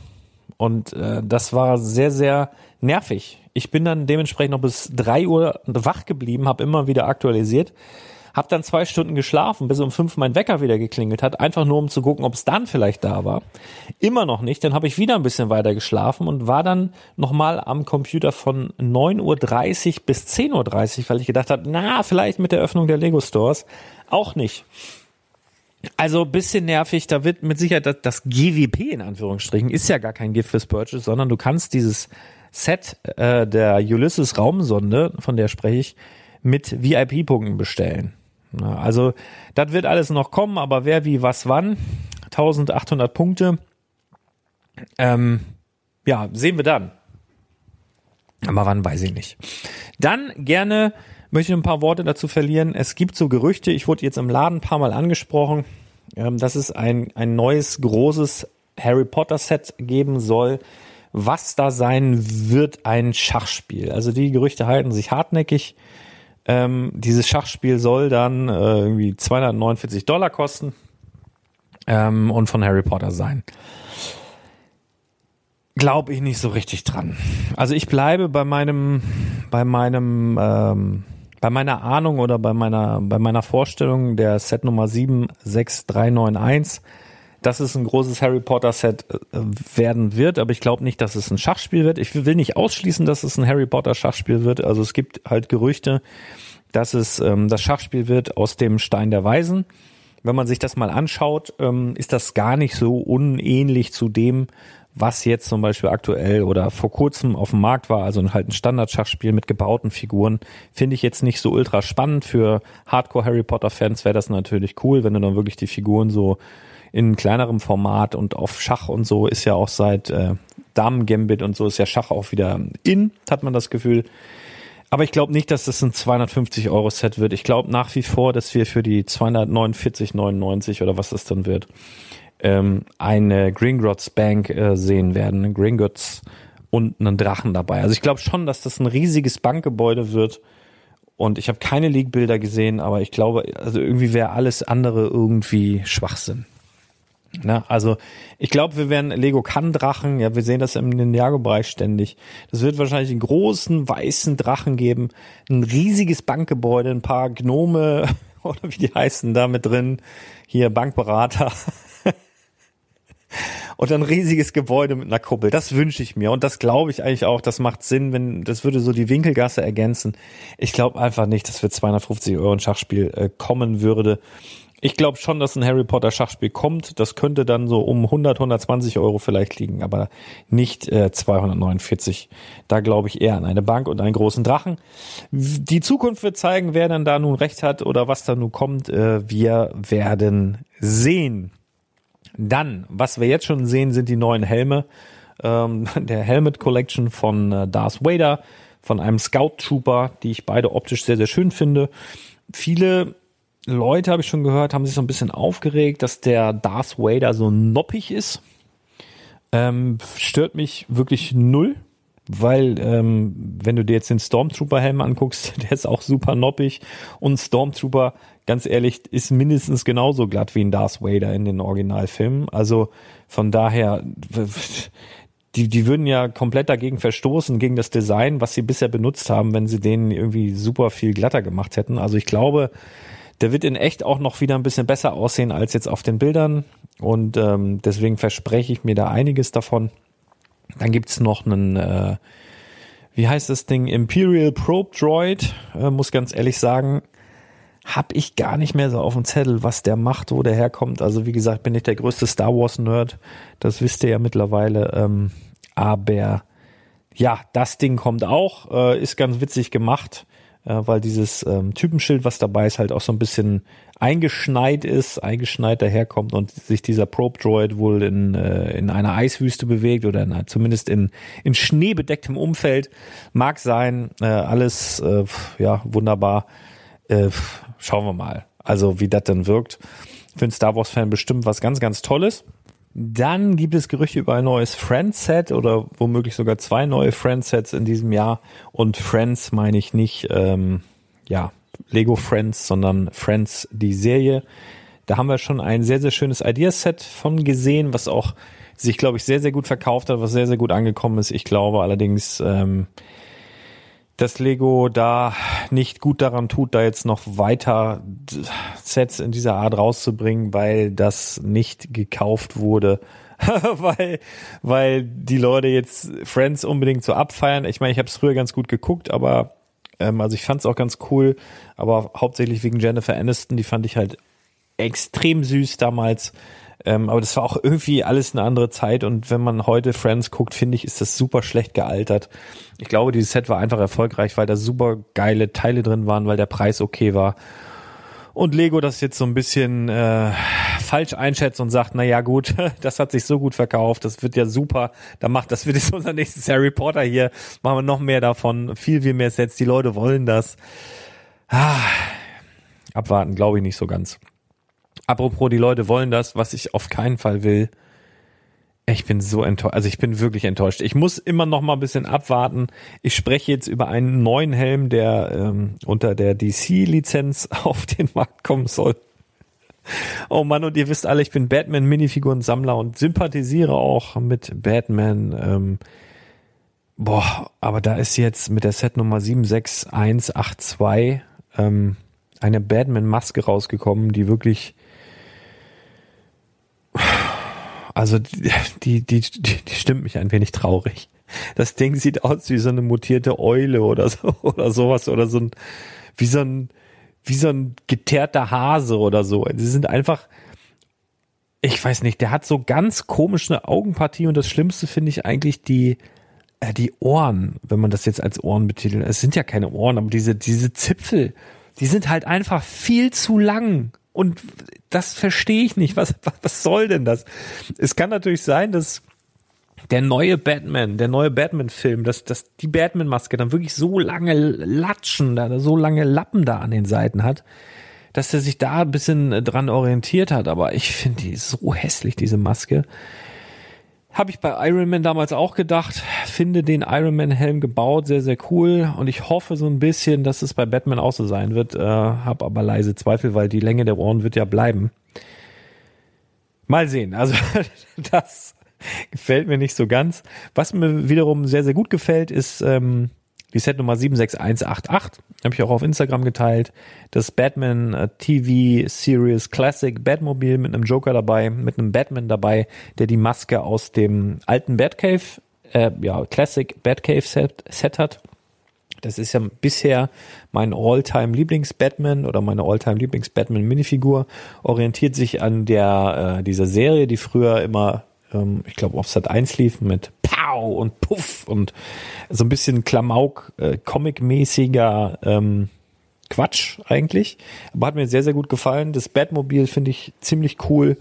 Speaker 3: Und äh, das war sehr, sehr nervig. Ich bin dann dementsprechend noch bis drei Uhr wach geblieben, habe immer wieder aktualisiert, habe dann zwei Stunden geschlafen, bis um fünf mein Wecker wieder geklingelt hat, einfach nur um zu gucken, ob es dann vielleicht da war. Immer noch nicht. Dann habe ich wieder ein bisschen weiter geschlafen und war dann nochmal am Computer von 9.30 Uhr bis 10.30 Uhr, weil ich gedacht habe, na, vielleicht mit der Öffnung der Lego Stores. Auch nicht. Also bisschen nervig, da wird mit Sicherheit das, das GWP in Anführungsstrichen ist ja gar kein Gift fürs Purchase, sondern du kannst dieses Set äh, der Ulysses Raumsonde, von der spreche ich, mit VIP-Punkten bestellen. Na, also das wird alles noch kommen, aber wer wie was wann, 1800 Punkte, ähm, ja, sehen wir dann. Aber wann weiß ich nicht. Dann gerne möchte ich ein paar Worte dazu verlieren. Es gibt so Gerüchte, ich wurde jetzt im Laden ein paar Mal angesprochen, ähm, dass es ein, ein neues großes Harry Potter Set geben soll. Was da sein wird, ein Schachspiel. Also die Gerüchte halten sich hartnäckig. Ähm, dieses Schachspiel soll dann äh, irgendwie 249 Dollar kosten ähm, und von Harry Potter sein. Glaube ich nicht so richtig dran. Also ich bleibe bei meinem, bei meinem ähm, bei meiner Ahnung oder bei meiner, bei meiner Vorstellung der Set Nummer 76391, dass es ein großes Harry Potter Set äh, werden wird, aber ich glaube nicht, dass es ein Schachspiel wird. Ich will nicht ausschließen, dass es ein Harry Potter Schachspiel wird. Also es gibt halt Gerüchte, dass es ähm, das Schachspiel wird aus dem Stein der Weisen. Wenn man sich das mal anschaut, ähm, ist das gar nicht so unähnlich zu dem, was jetzt zum Beispiel aktuell oder vor kurzem auf dem Markt war, also halt ein Standard-Schachspiel mit gebauten Figuren, finde ich jetzt nicht so ultra spannend. Für Hardcore Harry Potter-Fans wäre das natürlich cool, wenn du dann wirklich die Figuren so in kleinerem Format und auf Schach und so ist ja auch seit äh, Damen Gambit und so ist ja Schach auch wieder in, hat man das Gefühl. Aber ich glaube nicht, dass das ein 250 Euro Set wird. Ich glaube nach wie vor, dass wir für die 249,99 oder was das dann wird, ähm, eine Gringotts Bank äh, sehen werden, Gringotts und einen Drachen dabei. Also ich glaube schon, dass das ein riesiges Bankgebäude wird Und ich habe keine Leak-Bilder gesehen, aber ich glaube, also irgendwie wäre alles andere irgendwie Schwachsinn. Na, also ich glaube, wir werden Lego kann Drachen, ja, wir sehen das im Ninjago-Bereich ständig. Das wird wahrscheinlich einen großen weißen Drachen geben, ein riesiges Bankgebäude, ein paar Gnome oder wie die heißen da mit drin, hier Bankberater. Und ein riesiges Gebäude mit einer Kuppel. Das wünsche ich mir und das glaube ich eigentlich auch. Das macht Sinn, wenn das würde so die Winkelgasse ergänzen. Ich glaube einfach nicht, dass für 250 Euro ein Schachspiel äh, kommen würde. Ich glaube schon, dass ein Harry Potter Schachspiel kommt. Das könnte dann so um 100, 120 Euro vielleicht liegen, aber nicht äh, 249. Da glaube ich eher an eine Bank und einen großen Drachen. Die Zukunft wird zeigen, wer dann da nun recht hat oder was da nun kommt. Äh, wir werden sehen. Dann, was wir jetzt schon sehen, sind die neuen Helme. Ähm, der Helmet Collection von äh, Darth Vader, von einem Scout Trooper, die ich beide optisch sehr, sehr schön finde. Viele Leute, habe ich schon gehört, haben sich so ein bisschen aufgeregt, dass der Darth Vader so noppig ist. Ähm, stört mich wirklich null, weil ähm, wenn du dir jetzt den Stormtrooper-Helm anguckst, der ist auch super noppig und Stormtrooper, ganz ehrlich, ist mindestens genauso glatt wie ein Darth Vader in den Originalfilmen. Also von daher, die, die würden ja komplett dagegen verstoßen, gegen das Design, was sie bisher benutzt haben, wenn sie denen irgendwie super viel glatter gemacht hätten. Also ich glaube, der wird in echt auch noch wieder ein bisschen besser aussehen als jetzt auf den Bildern. Und ähm, deswegen verspreche ich mir da einiges davon. Dann gibt's noch einen, äh, wie heißt das Ding, Imperial Probe Droid. Äh, muss ganz ehrlich sagen, hab ich gar nicht mehr so auf dem Zettel, was der macht, wo der herkommt. Also wie gesagt, bin ich der größte Star Wars Nerd. Das wisst ihr ja mittlerweile. Ähm, aber ja, das Ding kommt auch, äh, ist ganz witzig gemacht weil dieses ähm, Typenschild, was dabei ist, halt auch so ein bisschen eingeschneit ist, eingeschneit daherkommt und sich dieser Probe Droid wohl in, äh, in einer Eiswüste bewegt oder in, zumindest in, in schneebedecktem Umfeld. Mag sein, äh, alles äh, ja wunderbar. Äh, schauen wir mal. Also wie das dann wirkt. Für einen Star Wars-Fan bestimmt was ganz, ganz Tolles. Dann gibt es Gerüchte über ein neues Friends-Set oder womöglich sogar zwei neue Friends-Sets in diesem Jahr. Und Friends meine ich nicht, ähm, ja, Lego Friends, sondern Friends, die Serie. Da haben wir schon ein sehr, sehr schönes Ideaset von gesehen, was auch sich, glaube ich, sehr, sehr gut verkauft hat, was sehr, sehr gut angekommen ist. Ich glaube allerdings, ähm, dass Lego da nicht gut daran tut, da jetzt noch weiter Sets in dieser Art rauszubringen, weil das nicht gekauft wurde. weil, weil die Leute jetzt Friends unbedingt so abfeiern. Ich meine, ich habe es früher ganz gut geguckt, aber ähm, also ich fand es auch ganz cool, aber hauptsächlich wegen Jennifer Aniston, die fand ich halt extrem süß damals. Ähm, aber das war auch irgendwie alles eine andere Zeit und wenn man heute Friends guckt, finde ich, ist das super schlecht gealtert. Ich glaube, dieses Set war einfach erfolgreich, weil da super geile Teile drin waren, weil der Preis okay war. Und Lego das jetzt so ein bisschen äh, falsch einschätzt und sagt, na ja gut, das hat sich so gut verkauft, das wird ja super, da macht, das wird jetzt unser nächstes Harry Potter hier, machen wir noch mehr davon, viel, viel mehr Sets, die Leute wollen das. Ah, abwarten, glaube ich nicht so ganz. Apropos, die Leute wollen das, was ich auf keinen Fall will. Ich bin so enttäuscht, also ich bin wirklich enttäuscht. Ich muss immer noch mal ein bisschen abwarten. Ich spreche jetzt über einen neuen Helm, der ähm, unter der DC-Lizenz auf den Markt kommen soll. Oh Mann, und ihr wisst alle, ich bin Batman-Minifiguren-Sammler und sympathisiere auch mit Batman. Ähm, boah, aber da ist jetzt mit der Set Nummer 76182 ähm, eine Batman-Maske rausgekommen, die wirklich also die, die, die, die stimmt mich ein wenig traurig. Das Ding sieht aus wie so eine mutierte Eule oder so oder sowas oder so ein wie so ein wie so ein geteerter Hase oder so. Sie sind einfach ich weiß nicht, der hat so ganz komische Augenpartie und das Schlimmste finde ich eigentlich die äh, die Ohren, wenn man das jetzt als Ohren betitelt. Es sind ja keine Ohren, aber diese diese Zipfel, die sind halt einfach viel zu lang und das verstehe ich nicht. Was, was soll denn das? Es kann natürlich sein, dass der neue Batman, der neue Batman-Film, dass, dass die Batman-Maske dann wirklich so lange Latschen, so lange Lappen da an den Seiten hat, dass er sich da ein bisschen dran orientiert hat. Aber ich finde die so hässlich, diese Maske. Habe ich bei Iron Man damals auch gedacht. Finde den Iron Man Helm gebaut, sehr, sehr cool. Und ich hoffe so ein bisschen, dass es bei Batman auch so sein wird. Äh, hab aber leise Zweifel, weil die Länge der Ohren wird ja bleiben. Mal sehen. Also das gefällt mir nicht so ganz. Was mir wiederum sehr, sehr gut gefällt, ist ähm, die Set Nummer 76188. Habe ich auch auf Instagram geteilt. Das Batman äh, TV Series Classic Batmobile mit einem Joker dabei, mit einem Batman dabei, der die Maske aus dem alten Batcave, äh, ja, Classic Batcave Set, Set hat. Das ist ja bisher mein All-Time Lieblings-Batman oder meine All-Time Lieblings-Batman-Minifigur. Orientiert sich an der äh, dieser Serie, die früher immer, ähm, ich glaube, auf Sat 1 lief mit Pow und Puff und so ein bisschen Klamauk, äh, Comic-mäßiger ähm, Quatsch eigentlich. Aber hat mir sehr, sehr gut gefallen. Das Batmobil finde ich ziemlich cool.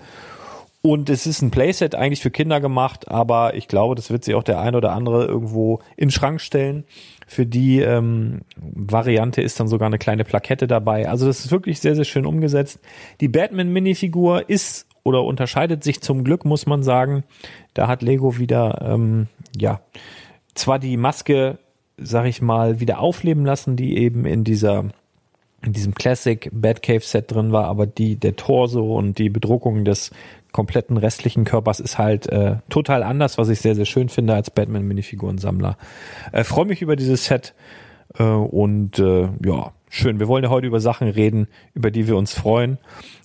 Speaker 3: Und es ist ein Playset eigentlich für Kinder gemacht, aber ich glaube, das wird sich auch der ein oder andere irgendwo in den Schrank stellen. Für die ähm, Variante ist dann sogar eine kleine Plakette dabei. Also das ist wirklich sehr, sehr schön umgesetzt. Die Batman-Minifigur ist oder unterscheidet sich zum Glück, muss man sagen. Da hat Lego wieder, ähm, ja, zwar die Maske, sag ich mal, wieder aufleben lassen, die eben in dieser in diesem Classic Batcave Set drin war, aber die der Torso und die Bedruckung des kompletten restlichen Körpers ist halt äh, total anders, was ich sehr sehr schön finde als Batman Minifigurensammler. Äh, Freue mich über dieses Set äh, und äh, ja schön. Wir wollen ja heute über Sachen reden, über die wir uns freuen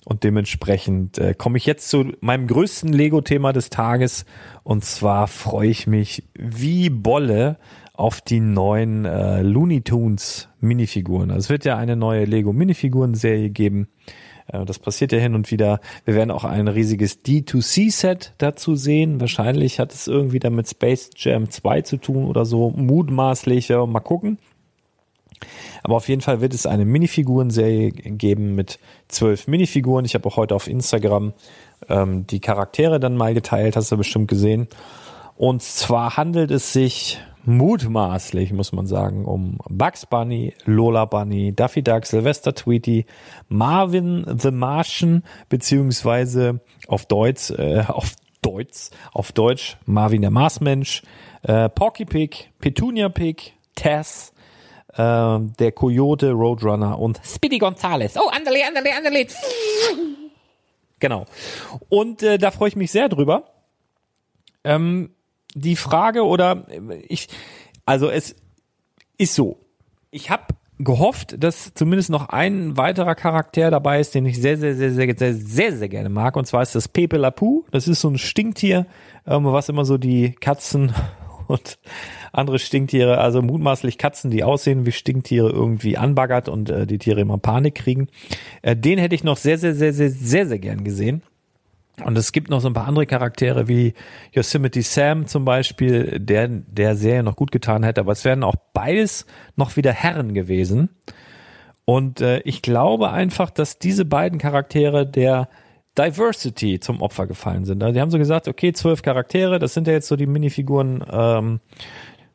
Speaker 3: und dementsprechend äh, komme ich jetzt zu meinem größten Lego-Thema des Tages und zwar freue ich mich wie Bolle auf die neuen äh, Looney Tunes Minifiguren. Also es wird ja eine neue Lego Minifiguren-Serie geben. Äh, das passiert ja hin und wieder. Wir werden auch ein riesiges D2C-Set dazu sehen. Wahrscheinlich hat es irgendwie damit Space Jam 2 zu tun oder so. Mutmaßlich, ja, mal gucken. Aber auf jeden Fall wird es eine Minifiguren-Serie geben mit zwölf Minifiguren. Ich habe auch heute auf Instagram ähm, die Charaktere dann mal geteilt, hast du bestimmt gesehen. Und zwar handelt es sich mutmaßlich, muss man sagen, um Bugs Bunny, Lola Bunny, Daffy Duck, Sylvester Tweety, Marvin the Martian, beziehungsweise auf Deutsch, äh, auf Deutsch, auf Deutsch Marvin der Marsmensch, äh, Porky Pig, Petunia Pig, Tess, äh, der Coyote, Roadrunner und Speedy Gonzales. Oh, Anderle, Anderle, Anderle. Genau. Und äh, da freue ich mich sehr drüber. Ähm, die Frage oder ich, also es ist so. Ich habe gehofft, dass zumindest noch ein weiterer Charakter dabei ist, den ich sehr, sehr, sehr, sehr, sehr, sehr, sehr gerne mag. Und zwar ist das Pepe Lapu. Das ist so ein Stinktier, ähm, was immer so die Katzen und andere Stinktiere, also mutmaßlich Katzen, die aussehen wie Stinktiere, irgendwie anbaggert und äh, die Tiere immer Panik kriegen. Äh, den hätte ich noch sehr, sehr, sehr, sehr, sehr, sehr gern gesehen. Und es gibt noch so ein paar andere Charaktere wie Yosemite Sam zum Beispiel, der der Serie noch gut getan hätte. Aber es wären auch beides noch wieder Herren gewesen. Und äh, ich glaube einfach, dass diese beiden Charaktere der Diversity zum Opfer gefallen sind. Also die haben so gesagt, okay, zwölf Charaktere, das sind ja jetzt so die Minifiguren ähm,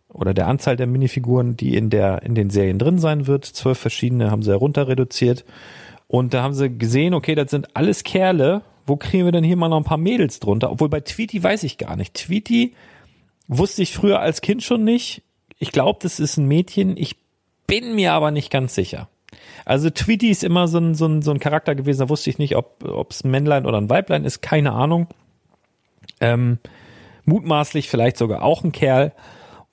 Speaker 3: oder der Anzahl der Minifiguren, die in der in den Serien drin sein wird. Zwölf verschiedene haben sie herunter reduziert. Und da haben sie gesehen, okay, das sind alles Kerle wo kriegen wir denn hier mal noch ein paar Mädels drunter? Obwohl bei Tweety weiß ich gar nicht. Tweety wusste ich früher als Kind schon nicht. Ich glaube, das ist ein Mädchen. Ich bin mir aber nicht ganz sicher. Also Tweety ist immer so ein, so ein, so ein Charakter gewesen, da wusste ich nicht, ob es ein Männlein oder ein Weiblein ist, keine Ahnung. Ähm, mutmaßlich vielleicht sogar auch ein Kerl.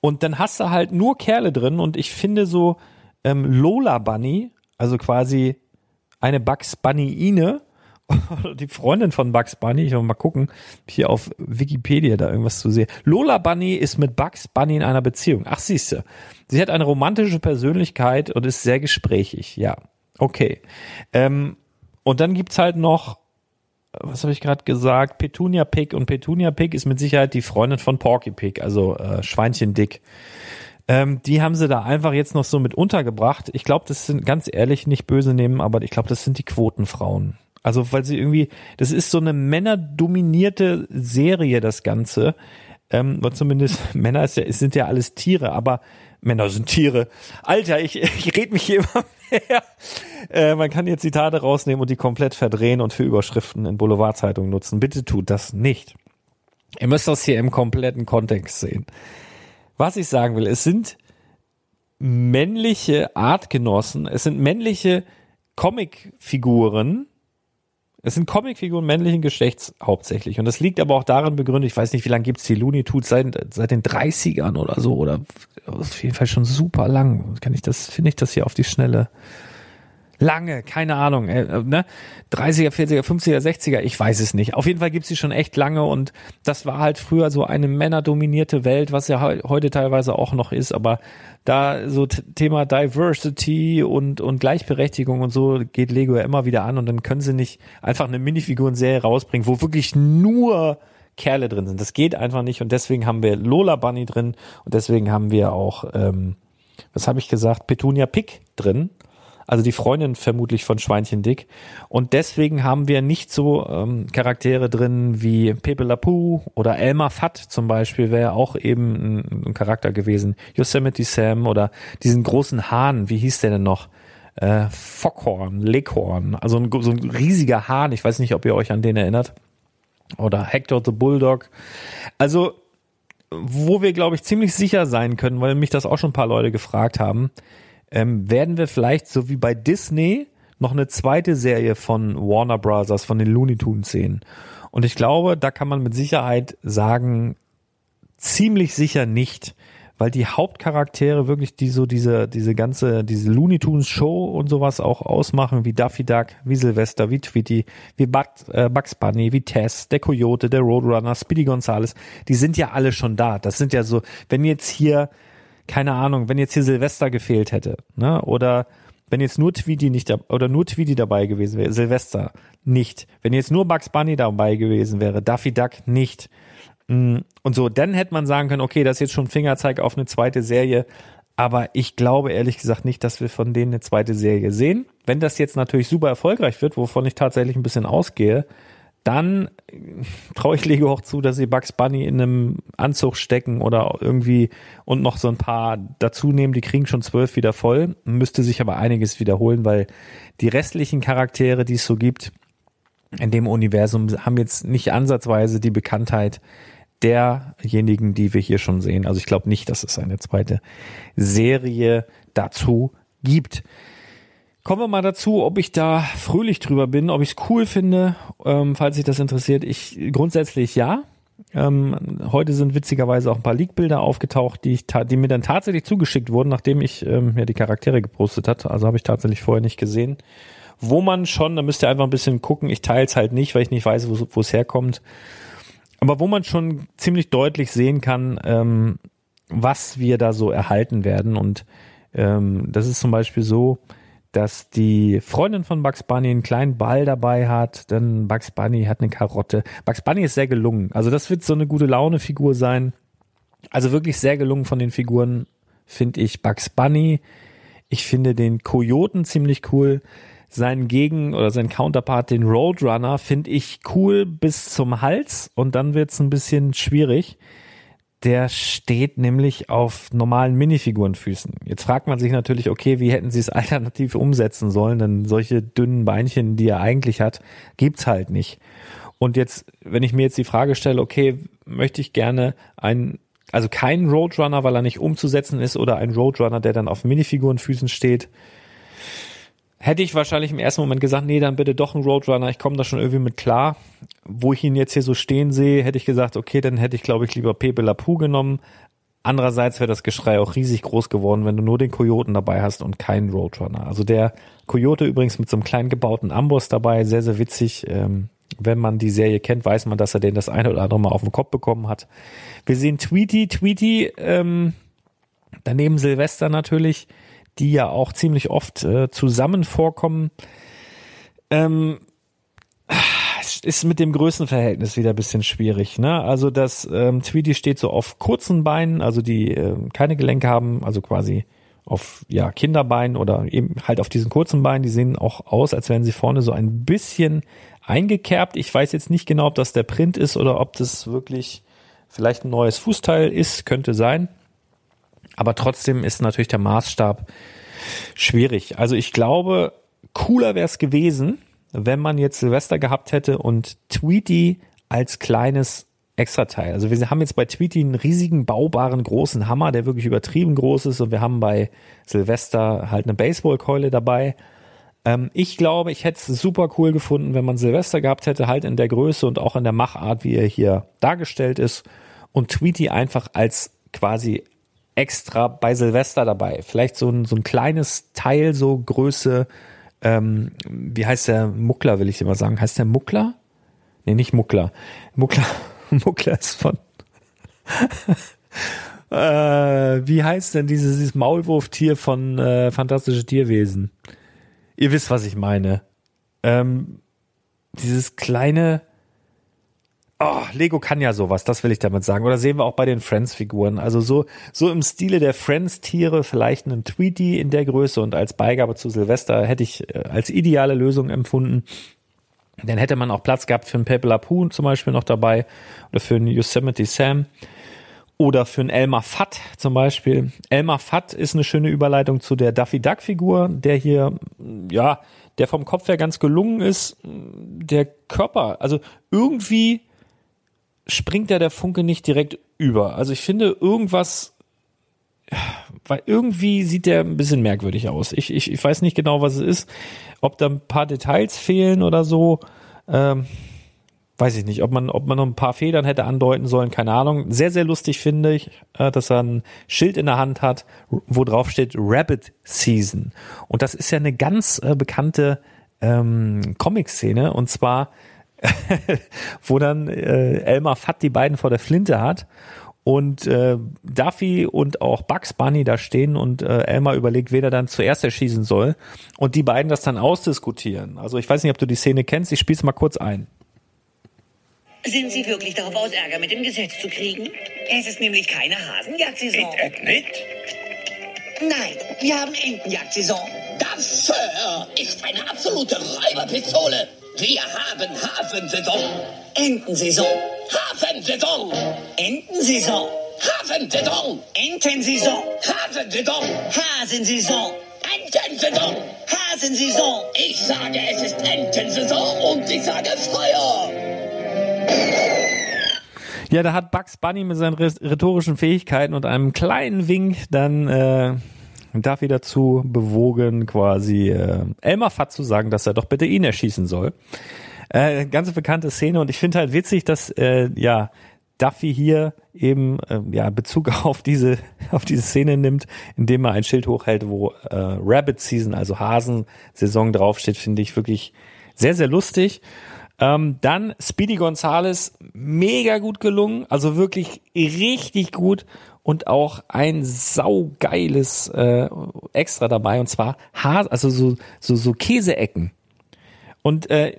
Speaker 3: Und dann hast du halt nur Kerle drin und ich finde so ähm, Lola Bunny, also quasi eine Bugs Bunny-Ine, die Freundin von Bugs Bunny, ich will mal gucken, hier auf Wikipedia da irgendwas zu sehen. Lola Bunny ist mit Bugs Bunny in einer Beziehung. Ach, siehste. Sie hat eine romantische Persönlichkeit und ist sehr gesprächig. Ja, okay. Ähm, und dann gibt's halt noch, was habe ich gerade gesagt, Petunia Pig. Und Petunia Pig ist mit Sicherheit die Freundin von Porky Pig, also äh, Schweinchen Dick. Ähm, die haben sie da einfach jetzt noch so mit untergebracht. Ich glaube, das sind ganz ehrlich nicht böse nehmen, aber ich glaube, das sind die Quotenfrauen. Also, weil sie irgendwie, das ist so eine männerdominierte Serie, das Ganze. Ähm, zumindest Männer ist ja, sind ja alles Tiere, aber Männer sind Tiere. Alter, ich, ich red mich hier immer mehr. Äh, man kann jetzt Zitate rausnehmen und die komplett verdrehen und für Überschriften in Boulevardzeitungen nutzen. Bitte tut das nicht. Ihr müsst das hier im kompletten Kontext sehen. Was ich sagen will, es sind männliche Artgenossen, es sind männliche Comicfiguren, es sind Comicfiguren männlichen Geschlechts hauptsächlich. Und das liegt aber auch darin begründet, ich weiß nicht, wie lange gibt's die Looney Tunes, seit, seit den 30ern oder so, oder auf jeden Fall schon super lang. Kann ich das, finde ich das hier auf die Schnelle lange, keine Ahnung, äh, ne? 30er, 40er, 50er, 60er, ich weiß es nicht. Auf jeden Fall gibt's sie schon echt lange und das war halt früher so eine männerdominierte Welt, was ja heute teilweise auch noch ist, aber da so Thema Diversity und, und Gleichberechtigung und so geht Lego ja immer wieder an und dann können sie nicht einfach eine Minifiguren-Serie rausbringen, wo wirklich nur Kerle drin sind. Das geht einfach nicht und deswegen haben wir Lola Bunny drin und deswegen haben wir auch, ähm, was habe ich gesagt, Petunia Pick drin also die Freundin vermutlich von Schweinchen Dick. Und deswegen haben wir nicht so ähm, Charaktere drin wie Pepe La Pew oder Elmer Fudd zum Beispiel, wäre auch eben ein, ein, Charakter gewesen. Yosemite Sam oder diesen großen Hahn, wie hieß der denn noch? Äh, Fockhorn, Leghorn, also ein, so ein riesiger Hahn, ich weiß nicht, ob ihr euch an den erinnert. Oder Hector the Bulldog. Also wo wir, glaube ich, ziemlich sicher sein können, weil mich das auch schon ein paar Leute gefragt haben, ähm, werden wir vielleicht so wie bei Disney noch eine zweite Serie von Warner Brothers, von den Looney Tunes sehen. Und ich glaube, da kann man mit Sicherheit sagen, ziemlich sicher nicht, weil die Hauptcharaktere wirklich die so diese diese ganze diese Looney Tunes Show und sowas auch ausmachen, wie Daffy Duck, wie Sylvester, wie Tweety, wie Bugs, äh, Bugs Bunny, wie Tess, der Coyote, der Roadrunner, Speedy Gonzales, die sind ja alle schon da. Das sind ja so, wenn jetzt hier keine Ahnung, wenn jetzt hier Silvester gefehlt hätte, ne? Oder wenn jetzt nur Tweety nicht oder nur Tweety dabei gewesen wäre, Silvester nicht. Wenn jetzt nur Bugs Bunny dabei gewesen wäre, Daffy Duck nicht. Mm, und so, dann hätte man sagen können, okay, das ist jetzt schon Fingerzeig auf eine zweite Serie. Aber ich glaube ehrlich gesagt nicht, dass wir von denen eine zweite Serie sehen. Wenn das jetzt natürlich super erfolgreich wird, wovon ich tatsächlich ein bisschen ausgehe, dann traue ich Lego auch zu, dass sie Bugs Bunny in einem Anzug stecken oder irgendwie und noch so ein paar dazu nehmen. Die kriegen schon zwölf wieder voll. Müsste sich aber einiges wiederholen, weil die restlichen Charaktere, die es so gibt in dem Universum, haben jetzt nicht ansatzweise die Bekanntheit derjenigen, die wir hier schon sehen. Also ich glaube nicht, dass es eine zweite Serie dazu gibt. Kommen wir mal dazu, ob ich da fröhlich drüber bin, ob ich es cool finde, ähm, falls sich das interessiert. Ich grundsätzlich ja. Ähm, heute sind witzigerweise auch ein paar Leak-Bilder aufgetaucht, die, ich die mir dann tatsächlich zugeschickt wurden, nachdem ich ähm, ja die Charaktere gepostet hatte. Also habe ich tatsächlich vorher nicht gesehen. Wo man schon, da müsst ihr einfach ein bisschen gucken. Ich teile es halt nicht, weil ich nicht weiß, wo es herkommt. Aber wo man schon ziemlich deutlich sehen kann, ähm, was wir da so erhalten werden. Und ähm, das ist zum Beispiel so, dass die Freundin von Bugs Bunny einen kleinen Ball dabei hat, dann Bugs Bunny hat eine Karotte. Bugs Bunny ist sehr gelungen. Also das wird so eine gute Laune-Figur sein. Also wirklich sehr gelungen von den Figuren finde ich Bugs Bunny. Ich finde den Kojoten ziemlich cool. Seinen Gegen- oder sein Counterpart, den Roadrunner, finde ich cool bis zum Hals und dann wird's ein bisschen schwierig der steht nämlich auf normalen Minifigurenfüßen. Jetzt fragt man sich natürlich, okay, wie hätten sie es alternativ umsetzen sollen? Denn solche dünnen Beinchen, die er eigentlich hat, gibt's halt nicht. Und jetzt, wenn ich mir jetzt die Frage stelle, okay, möchte ich gerne einen, also keinen Roadrunner, weil er nicht umzusetzen ist, oder einen Roadrunner, der dann auf Minifigurenfüßen steht, hätte ich wahrscheinlich im ersten Moment gesagt, nee, dann bitte doch ein Roadrunner, ich komme da schon irgendwie mit klar. Wo ich ihn jetzt hier so stehen sehe, hätte ich gesagt, okay, dann hätte ich, glaube ich, lieber Pepe Lapu genommen. Andererseits wäre das Geschrei auch riesig groß geworden, wenn du nur den Kojoten dabei hast und keinen Roadrunner. Also der Kojote übrigens mit so einem kleinen gebauten Amboss dabei, sehr, sehr witzig. Ähm, wenn man die Serie kennt, weiß man, dass er den das eine oder andere Mal auf den Kopf bekommen hat. Wir sehen Tweety, Tweety, ähm, daneben Silvester natürlich, die ja auch ziemlich oft äh, zusammen vorkommen. Ähm, ist mit dem Größenverhältnis wieder ein bisschen schwierig. Ne? Also das ähm, Tweety steht so auf kurzen Beinen, also die äh, keine Gelenke haben, also quasi auf ja Kinderbeinen oder eben halt auf diesen kurzen Beinen. Die sehen auch aus, als wären sie vorne so ein bisschen eingekerbt. Ich weiß jetzt nicht genau, ob das der Print ist oder ob das wirklich vielleicht ein neues Fußteil ist, könnte sein. Aber trotzdem ist natürlich der Maßstab schwierig. Also ich glaube, cooler wäre es gewesen, wenn man jetzt Silvester gehabt hätte und Tweety als kleines extra Teil. Also wir haben jetzt bei Tweety einen riesigen, baubaren, großen Hammer, der wirklich übertrieben groß ist und wir haben bei Silvester halt eine Baseballkeule dabei. Ähm, ich glaube, ich hätte es super cool gefunden, wenn man Silvester gehabt hätte, halt in der Größe und auch in der Machart, wie er hier dargestellt ist und Tweety einfach als quasi extra bei Silvester dabei. Vielleicht so ein, so ein kleines Teil, so Größe, ähm, wie heißt der Muckler, will ich immer sagen. Heißt der Muckler? Nee, nicht Muckler. Muckler, Muckler ist von. äh, wie heißt denn dieses, dieses Maulwurftier von äh, Fantastische Tierwesen? Ihr wisst, was ich meine. Ähm, dieses kleine. Oh, Lego kann ja sowas, das will ich damit sagen. Oder sehen wir auch bei den Friends-Figuren. Also so, so im Stile der Friends-Tiere, vielleicht einen Tweety in der Größe und als Beigabe zu Silvester hätte ich äh, als ideale Lösung empfunden. Dann hätte man auch Platz gehabt für einen Pepe Lapoon zum Beispiel noch dabei oder für einen Yosemite Sam oder für einen Elmer Fudd zum Beispiel. Elmer Fudd ist eine schöne Überleitung zu der Duffy Duck Figur, der hier, ja, der vom Kopf her ganz gelungen ist. Der Körper, also irgendwie springt da der Funke nicht direkt über. Also ich finde irgendwas, weil irgendwie sieht der ein bisschen merkwürdig aus. Ich, ich, ich weiß nicht genau, was es ist. Ob da ein paar Details fehlen oder so. Ähm, weiß ich nicht, ob man, ob man noch ein paar Federn hätte andeuten sollen, keine Ahnung. Sehr, sehr lustig finde ich, äh, dass er ein Schild in der Hand hat, wo drauf steht Rabbit Season. Und das ist ja eine ganz äh, bekannte ähm, Comic-Szene und zwar wo dann äh, Elmar Fatt die beiden vor der Flinte hat und äh, Duffy und auch Bugs Bunny da stehen und äh, Elmar überlegt, wen er dann zuerst erschießen soll und die beiden das dann ausdiskutieren. Also ich weiß nicht, ob du die Szene kennst, ich spiel's mal kurz ein.
Speaker 5: Sind Sie wirklich darauf aus, Ärger mit dem Gesetz zu kriegen? Es ist nämlich keine Hasenjagdsaison.
Speaker 6: It, nicht?
Speaker 5: Nein, wir haben Entenjagdsaison.
Speaker 6: Das, Sir, ist eine absolute Räuberpistole. Wir haben Hafensaison.
Speaker 5: Entensaison.
Speaker 6: Hafensaison.
Speaker 5: Entensaison.
Speaker 6: Hafensaison.
Speaker 5: Entensaison.
Speaker 6: Hafensaison.
Speaker 5: Hasensaison.
Speaker 6: Entensaison.
Speaker 5: Hasensaison.
Speaker 6: Ich sage, es ist Entensaison und ich sage Feuer.
Speaker 3: Ja, da hat Bugs Bunny mit seinen rhetorischen Fähigkeiten und einem kleinen Wink dann äh, Duffy dazu bewogen, quasi äh, Elmer Fatt zu sagen, dass er doch bitte ihn erschießen soll. Äh, ganz bekannte Szene und ich finde halt witzig, dass äh, ja Duffy hier eben äh, ja Bezug auf diese auf diese Szene nimmt, indem er ein Schild hochhält, wo äh, Rabbit Season, also Hasensaison draufsteht, finde ich wirklich sehr sehr lustig. Ähm, dann Speedy Gonzales, mega gut gelungen, also wirklich richtig gut und auch ein saugeiles äh, Extra dabei und zwar Has also so so so Käseecken. Und äh,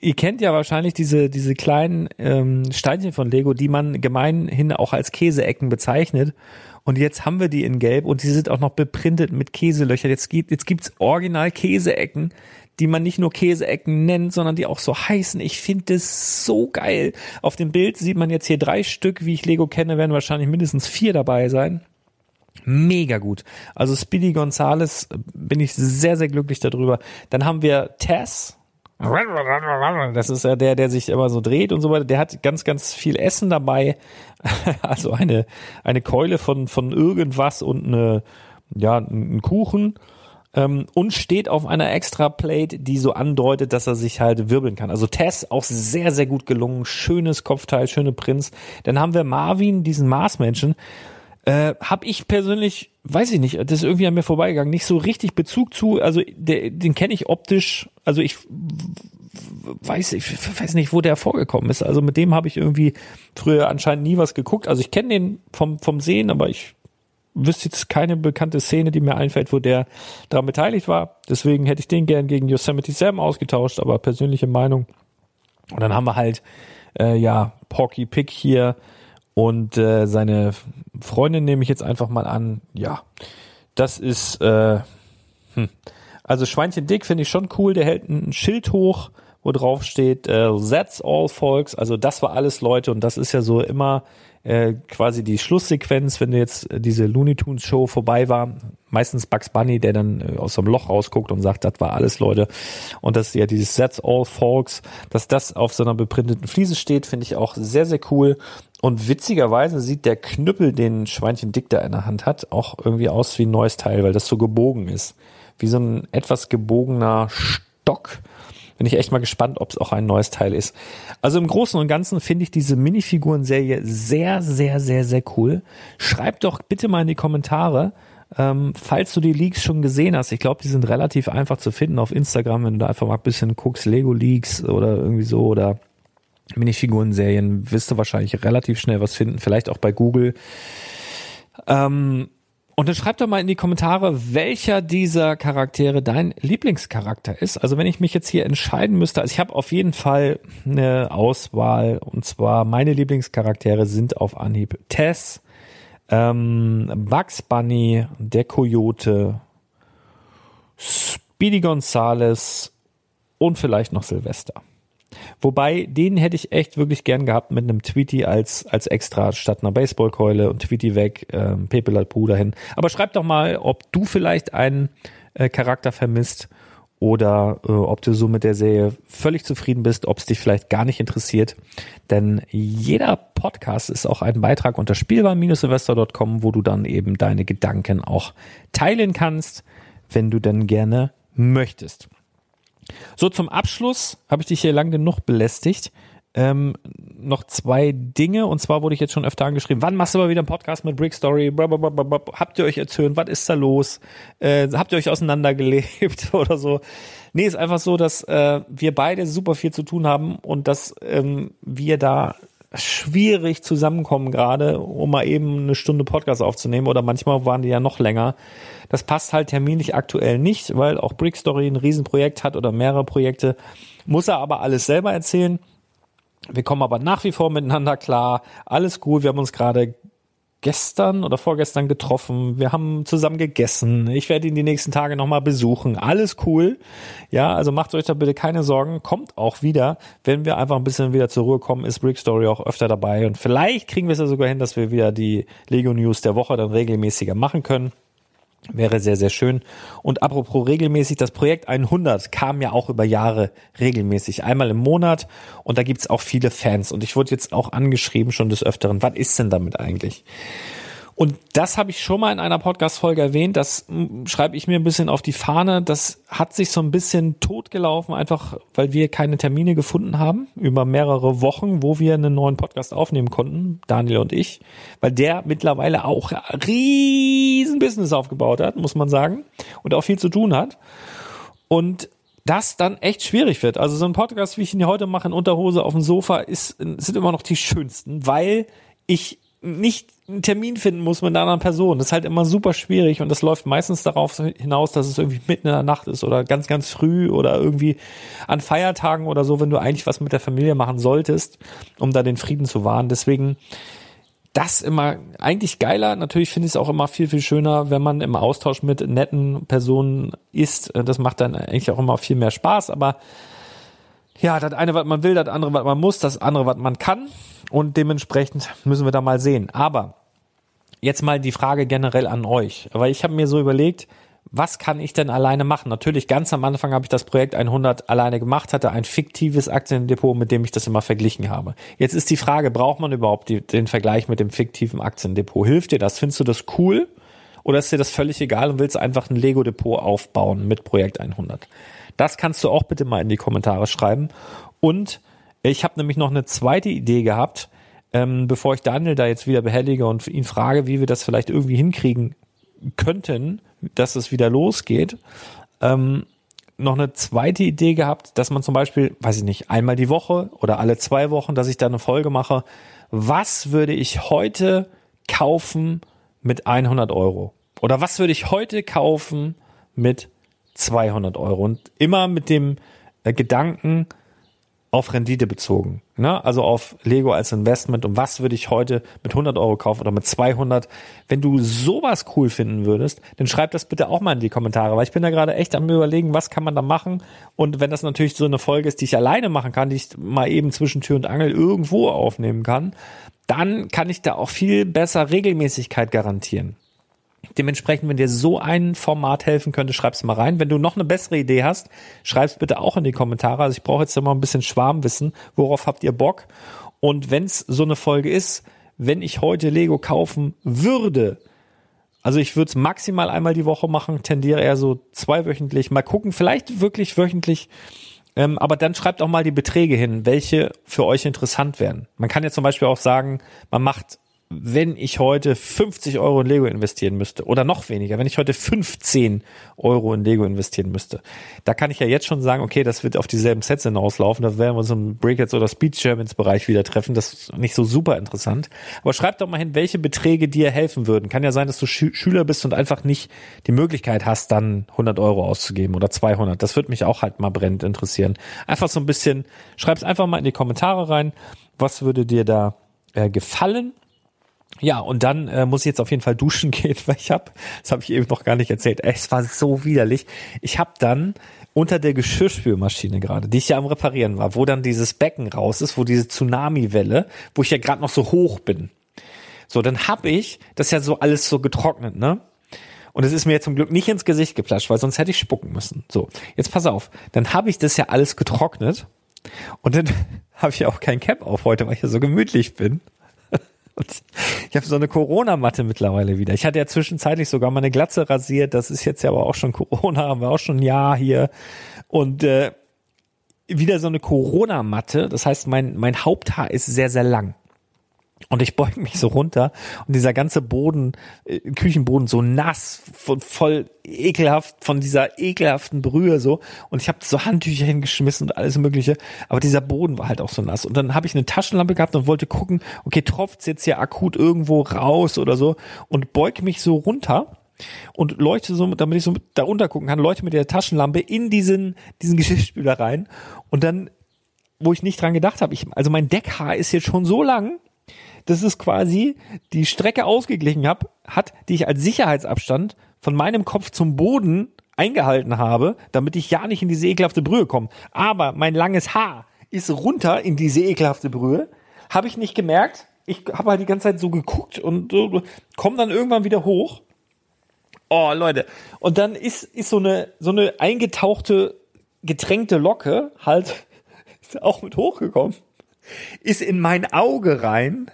Speaker 3: ihr kennt ja wahrscheinlich diese diese kleinen ähm, Steinchen von Lego, die man gemeinhin auch als Käseecken bezeichnet. Und jetzt haben wir die in Gelb und die sind auch noch beprintet mit Käselöchern. Jetzt gibt jetzt gibt's Original Käseecken, die man nicht nur Käseecken nennt, sondern die auch so heißen. Ich finde das so geil. Auf dem Bild sieht man jetzt hier drei Stück, wie ich Lego kenne, werden wahrscheinlich mindestens vier dabei sein. Mega gut. Also Speedy Gonzales bin ich sehr, sehr glücklich darüber. Dann haben wir Tess. Das ist ja der, der sich immer so dreht und so weiter. Der hat ganz, ganz viel Essen dabei. Also eine, eine Keule von, von irgendwas und eine, ja, einen Kuchen ähm, und steht auf einer extra Plate, die so andeutet, dass er sich halt wirbeln kann. Also Tess auch sehr, sehr gut gelungen. Schönes Kopfteil, schöne Prinz. Dann haben wir Marvin, diesen Marsmenschen. Äh, hab ich persönlich, weiß ich nicht, das ist irgendwie an mir vorbeigegangen, nicht so richtig Bezug zu. Also der, den kenne ich optisch. Also ich weiß ich weiß nicht, wo der vorgekommen ist. Also mit dem habe ich irgendwie früher anscheinend nie was geguckt. Also ich kenne den vom vom Sehen, aber ich wüsste jetzt keine bekannte Szene, die mir einfällt, wo der daran beteiligt war. Deswegen hätte ich den gern gegen Yosemite Sam ausgetauscht, aber persönliche Meinung. Und dann haben wir halt, äh, ja, Porky Pig hier und äh, seine Freundin nehme ich jetzt einfach mal an. Ja, das ist, äh, hm. also Schweinchen Dick finde ich schon cool. Der hält ein Schild hoch, wo drauf steht, äh, that's all folks, also das war alles Leute und das ist ja so immer äh, quasi die Schlusssequenz, wenn jetzt äh, diese Looney Tunes Show vorbei war. Meistens Bugs Bunny, der dann äh, aus einem Loch rausguckt und sagt, das war alles Leute. Und dass ja dieses That's all folks, dass das auf so einer beprinteten Fliese steht, finde ich auch sehr, sehr cool. Und witzigerweise sieht der Knüppel, den Schweinchen Dick da in der Hand hat, auch irgendwie aus wie ein neues Teil, weil das so gebogen ist. Wie so ein etwas gebogener Stock bin ich echt mal gespannt, ob es auch ein neues Teil ist. Also im Großen und Ganzen finde ich diese Minifiguren-Serie sehr, sehr, sehr, sehr cool. Schreib doch bitte mal in die Kommentare, ähm, falls du die Leaks schon gesehen hast. Ich glaube, die sind relativ einfach zu finden auf Instagram, wenn du da einfach mal ein bisschen guckst, Lego Leaks oder irgendwie so oder Minifiguren-Serien, wirst du wahrscheinlich relativ schnell was finden, vielleicht auch bei Google. Ähm, und dann schreibt doch mal in die Kommentare, welcher dieser Charaktere dein Lieblingscharakter ist. Also wenn ich mich jetzt hier entscheiden müsste, also ich habe auf jeden Fall eine Auswahl und zwar meine Lieblingscharaktere sind auf Anhieb Tess, ähm, Bugs Bunny, der Coyote, Speedy Gonzales und vielleicht noch Silvester. Wobei, den hätte ich echt wirklich gern gehabt mit einem Tweety als, als extra statt einer Baseballkeule und Tweety weg, ähm, Pepe Pew dahin. Aber schreib doch mal, ob du vielleicht einen äh, Charakter vermisst oder äh, ob du so mit der Serie völlig zufrieden bist, ob es dich vielleicht gar nicht interessiert. Denn jeder Podcast ist auch ein Beitrag unter spielbar-investor.com, wo du dann eben deine Gedanken auch teilen kannst, wenn du denn gerne möchtest. So, zum Abschluss habe ich dich hier lang genug belästigt. Ähm, noch zwei Dinge und zwar wurde ich jetzt schon öfter angeschrieben. Wann machst du mal wieder einen Podcast mit Brick Story? Blablabla. Habt ihr euch erzählt? Was ist da los? Äh, habt ihr euch auseinandergelebt oder so? Nee, ist einfach so, dass äh, wir beide super viel zu tun haben und dass ähm, wir da schwierig zusammenkommen gerade, um mal eben eine Stunde Podcast aufzunehmen oder manchmal waren die ja noch länger. Das passt halt terminlich aktuell nicht, weil auch Brickstory ein Riesenprojekt hat oder mehrere Projekte. Muss er aber alles selber erzählen. Wir kommen aber nach wie vor miteinander klar. Alles gut. Wir haben uns gerade gestern oder vorgestern getroffen. Wir haben zusammen gegessen. Ich werde ihn die nächsten Tage nochmal besuchen. Alles cool. Ja, also macht euch da bitte keine Sorgen. Kommt auch wieder. Wenn wir einfach ein bisschen wieder zur Ruhe kommen, ist Brick Story auch öfter dabei. Und vielleicht kriegen wir es ja sogar hin, dass wir wieder die Lego News der Woche dann regelmäßiger machen können. Wäre sehr, sehr schön. Und apropos regelmäßig, das Projekt 100 kam ja auch über Jahre regelmäßig, einmal im Monat. Und da gibt's auch viele Fans. Und ich wurde jetzt auch angeschrieben schon des Öfteren, was ist denn damit eigentlich? Und das habe ich schon mal in einer Podcast-Folge erwähnt. Das hm, schreibe ich mir ein bisschen auf die Fahne. Das hat sich so ein bisschen totgelaufen, einfach weil wir keine Termine gefunden haben über mehrere Wochen, wo wir einen neuen Podcast aufnehmen konnten, Daniel und ich, weil der mittlerweile auch riesen Business aufgebaut hat, muss man sagen, und auch viel zu tun hat. Und das dann echt schwierig wird. Also so ein Podcast, wie ich ihn heute mache, in Unterhose auf dem Sofa, ist, sind immer noch die schönsten, weil ich nicht einen Termin finden muss mit einer anderen Person. Das ist halt immer super schwierig und das läuft meistens darauf hinaus, dass es irgendwie mitten in der Nacht ist oder ganz, ganz früh oder irgendwie an Feiertagen oder so, wenn du eigentlich was mit der Familie machen solltest, um da den Frieden zu wahren. Deswegen das immer eigentlich geiler. Natürlich finde ich es auch immer viel, viel schöner, wenn man im Austausch mit netten Personen ist. Das macht dann eigentlich auch immer viel mehr Spaß, aber ja, das eine, was man will, das andere, was man muss, das andere, was man kann. Und dementsprechend müssen wir da mal sehen. Aber jetzt mal die Frage generell an euch. Weil ich habe mir so überlegt, was kann ich denn alleine machen? Natürlich, ganz am Anfang habe ich das Projekt 100 alleine gemacht, hatte ein fiktives Aktiendepot, mit dem ich das immer verglichen habe. Jetzt ist die Frage, braucht man überhaupt die, den Vergleich mit dem fiktiven Aktiendepot? Hilft dir das? Findest du das cool? Oder ist dir das völlig egal und willst einfach ein Lego-Depot aufbauen mit Projekt 100? Das kannst du auch bitte mal in die Kommentare schreiben. Und ich habe nämlich noch eine zweite Idee gehabt, ähm, bevor ich Daniel da jetzt wieder behellige und ihn frage, wie wir das vielleicht irgendwie hinkriegen könnten, dass es wieder losgeht. Ähm, noch eine zweite Idee gehabt, dass man zum Beispiel, weiß ich nicht, einmal die Woche oder alle zwei Wochen, dass ich da eine Folge mache. Was würde ich heute kaufen mit 100 Euro? Oder was würde ich heute kaufen mit 200 Euro? Und immer mit dem äh, Gedanken, auf Rendite bezogen. Ne? Also auf Lego als Investment und was würde ich heute mit 100 Euro kaufen oder mit 200. Wenn du sowas cool finden würdest, dann schreib das bitte auch mal in die Kommentare, weil ich bin da gerade echt am überlegen, was kann man da machen und wenn das natürlich so eine Folge ist, die ich alleine machen kann, die ich mal eben zwischen Tür und Angel irgendwo aufnehmen kann, dann kann ich da auch viel besser Regelmäßigkeit garantieren. Dementsprechend, wenn dir so ein Format helfen könnte, schreib's mal rein. Wenn du noch eine bessere Idee hast, schreib's bitte auch in die Kommentare. Also ich brauche jetzt immer ein bisschen Schwarmwissen. Worauf habt ihr Bock? Und wenn's so eine Folge ist, wenn ich heute Lego kaufen würde, also ich würde es maximal einmal die Woche machen, tendiere eher so zweiwöchentlich. Mal gucken, vielleicht wirklich wöchentlich. Ähm, aber dann schreibt auch mal die Beträge hin, welche für euch interessant wären. Man kann ja zum Beispiel auch sagen, man macht wenn ich heute 50 Euro in Lego investieren müsste oder noch weniger, wenn ich heute 15 Euro in Lego investieren müsste, da kann ich ja jetzt schon sagen, okay, das wird auf dieselben Sets hinauslaufen, da werden wir uns im Breakouts oder Speed Germans Bereich wieder treffen, das ist nicht so super interessant. Aber schreib doch mal hin, welche Beträge dir helfen würden. Kann ja sein, dass du Schü Schüler bist und einfach nicht die Möglichkeit hast, dann 100 Euro auszugeben oder 200. Das würde mich auch halt mal brennend interessieren. Einfach so ein bisschen, schreib's einfach mal in die Kommentare rein, was würde dir da äh, gefallen ja, und dann äh, muss ich jetzt auf jeden Fall duschen gehen, weil ich habe, das habe ich eben noch gar nicht erzählt, es war so widerlich. Ich habe dann unter der Geschirrspülmaschine gerade, die ich ja am Reparieren war, wo dann dieses Becken raus ist, wo diese Tsunami-Welle, wo ich ja gerade noch so hoch bin. So, dann habe ich das ja so alles so getrocknet, ne? Und es ist mir zum Glück nicht ins Gesicht geplatscht, weil sonst hätte ich spucken müssen. So, jetzt pass auf. Dann habe ich das ja alles getrocknet und dann habe ich ja auch kein Cap auf heute, weil ich ja so gemütlich bin. Und ich habe so eine Corona-Matte mittlerweile wieder. Ich hatte ja zwischenzeitlich sogar meine Glatze rasiert. Das ist jetzt ja aber auch schon Corona, haben wir auch schon ein Jahr hier. Und äh, wieder so eine Corona-Matte. Das heißt, mein, mein Haupthaar ist sehr, sehr lang. Und ich beug mich so runter und dieser ganze Boden, äh, Küchenboden so nass, voll, ekelhaft von dieser ekelhaften Brühe so. Und ich habe so Handtücher hingeschmissen und alles mögliche. Aber dieser Boden war halt auch so nass. Und dann habe ich eine Taschenlampe gehabt und wollte gucken, okay, tropft's jetzt hier akut irgendwo raus oder so. Und beug mich so runter und leuchte so, damit ich so da runter gucken kann, leuchte mit der Taschenlampe in diesen, diesen Geschirrspüler rein. Und dann, wo ich nicht dran gedacht habe, ich, also mein Deckhaar ist jetzt schon so lang, das ist quasi die Strecke ausgeglichen hab, hat, die ich als Sicherheitsabstand von meinem Kopf zum Boden eingehalten habe, damit ich ja nicht in diese ekelhafte Brühe komme. Aber mein langes Haar ist runter in diese ekelhafte Brühe. Habe ich nicht gemerkt. Ich habe halt die ganze Zeit so geguckt und äh, komme dann irgendwann wieder hoch. Oh, Leute. Und dann ist, ist so eine, so eine eingetauchte, getränkte Locke halt auch mit hochgekommen ist in mein Auge rein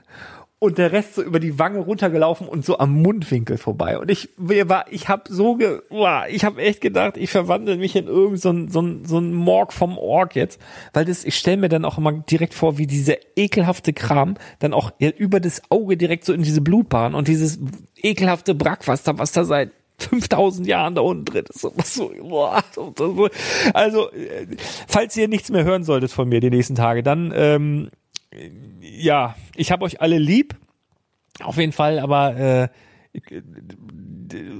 Speaker 3: und der Rest so über die Wange runtergelaufen und so am Mundwinkel vorbei. Und ich war, ich habe so, ge, boah, ich habe echt gedacht, ich verwandle mich in irgend so ein, so ein, so ein Morg vom Org jetzt, weil das, ich stelle mir dann auch immer direkt vor, wie diese ekelhafte Kram dann auch über das Auge direkt so in diese Blutbahn und dieses ekelhafte Brackwasser, was da seit 5000 Jahren da unten drin ist. So, boah, also, äh, falls ihr nichts mehr hören solltet von mir die nächsten Tage, dann, ähm, ja, ich habe euch alle lieb. Auf jeden Fall, aber äh,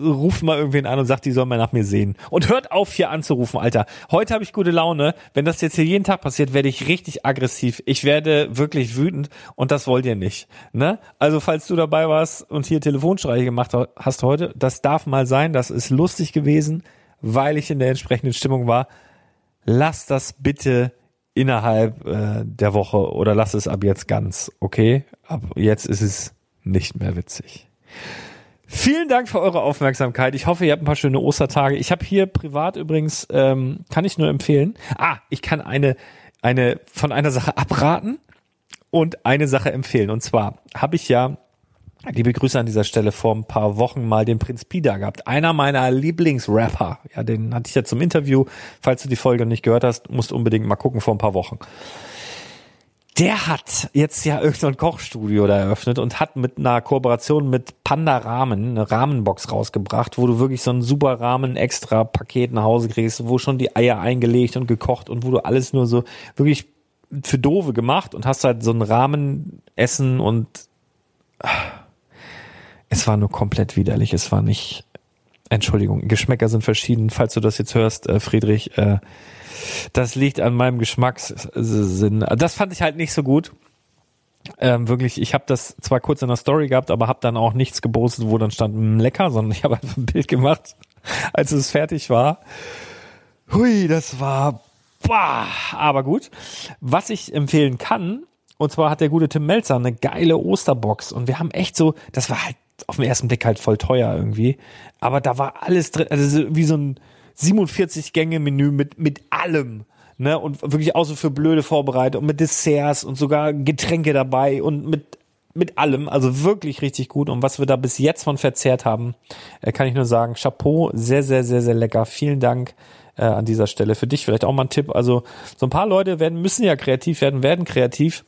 Speaker 3: ruft mal irgendwen an und sagt, die sollen mal nach mir sehen. Und hört auf, hier anzurufen, Alter. Heute habe ich gute Laune. Wenn das jetzt hier jeden Tag passiert, werde ich richtig aggressiv. Ich werde wirklich wütend und das wollt ihr nicht. Ne? Also falls du dabei warst und hier Telefonstreiche gemacht hast heute, das darf mal sein. Das ist lustig gewesen, weil ich in der entsprechenden Stimmung war. Lass das bitte innerhalb äh, der Woche oder lass es ab jetzt ganz, okay? Ab jetzt ist es nicht mehr witzig. Vielen Dank für eure Aufmerksamkeit. Ich hoffe, ihr habt ein paar schöne Ostertage. Ich habe hier privat übrigens, ähm, kann ich nur empfehlen. Ah, ich kann eine, eine von einer Sache abraten und eine Sache empfehlen. Und zwar habe ich ja, liebe Grüße an dieser Stelle, vor ein paar Wochen mal den Prinz Pida gehabt. Einer meiner Lieblingsrapper. Ja, den hatte ich ja zum Interview. Falls du die Folge nicht gehört hast, musst unbedingt mal gucken vor ein paar Wochen der hat jetzt ja irgendein Kochstudio da eröffnet und hat mit einer Kooperation mit Panda Ramen eine Rahmenbox rausgebracht, wo du wirklich so ein super Rahmen extra Paket nach Hause kriegst, wo schon die Eier eingelegt und gekocht und wo du alles nur so wirklich für doofe gemacht und hast halt so ein Rahmenessen und es war nur komplett widerlich. Es war nicht, Entschuldigung, Geschmäcker sind verschieden. Falls du das jetzt hörst, äh, Friedrich, äh, das liegt an meinem Geschmackssinn. Das fand ich halt nicht so gut. Ähm, wirklich, ich habe das zwar kurz in der Story gehabt, aber habe dann auch nichts gepostet, wo dann stand "Mm, lecker, sondern ich habe einfach ein Bild gemacht, als es fertig war. Hui, das war bah, aber gut. Was ich empfehlen kann, und zwar hat der gute Tim Melzer eine geile Osterbox und wir haben echt so, das war halt auf den ersten Blick halt voll teuer irgendwie, aber da war alles drin, also so wie so ein 47 Gänge Menü mit mit allem. Ne, und wirklich auch so für blöde vorbereitet und mit Desserts und sogar Getränke dabei und mit mit allem, also wirklich richtig gut. Und was wir da bis jetzt von verzehrt haben, äh, kann ich nur sagen, Chapeau, sehr, sehr, sehr, sehr lecker. Vielen Dank äh, an dieser Stelle. Für dich vielleicht auch mal ein Tipp. Also so ein paar Leute werden, müssen ja kreativ werden, werden kreativ.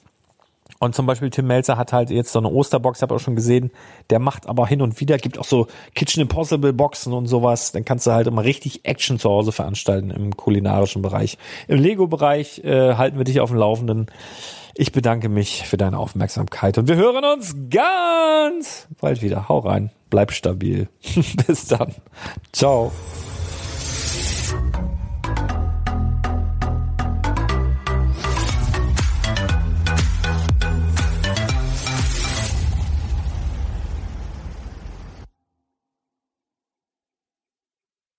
Speaker 3: Und zum Beispiel Tim Melzer hat halt jetzt so eine Osterbox, habe auch schon gesehen. Der macht aber hin und wieder, gibt auch so Kitchen Impossible Boxen und sowas. Dann kannst du halt immer richtig Action zu Hause veranstalten im kulinarischen Bereich. Im Lego-Bereich äh, halten wir dich auf dem Laufenden. Ich bedanke mich für deine Aufmerksamkeit und wir hören uns ganz bald wieder. Hau rein, bleib stabil. Bis dann. Ciao.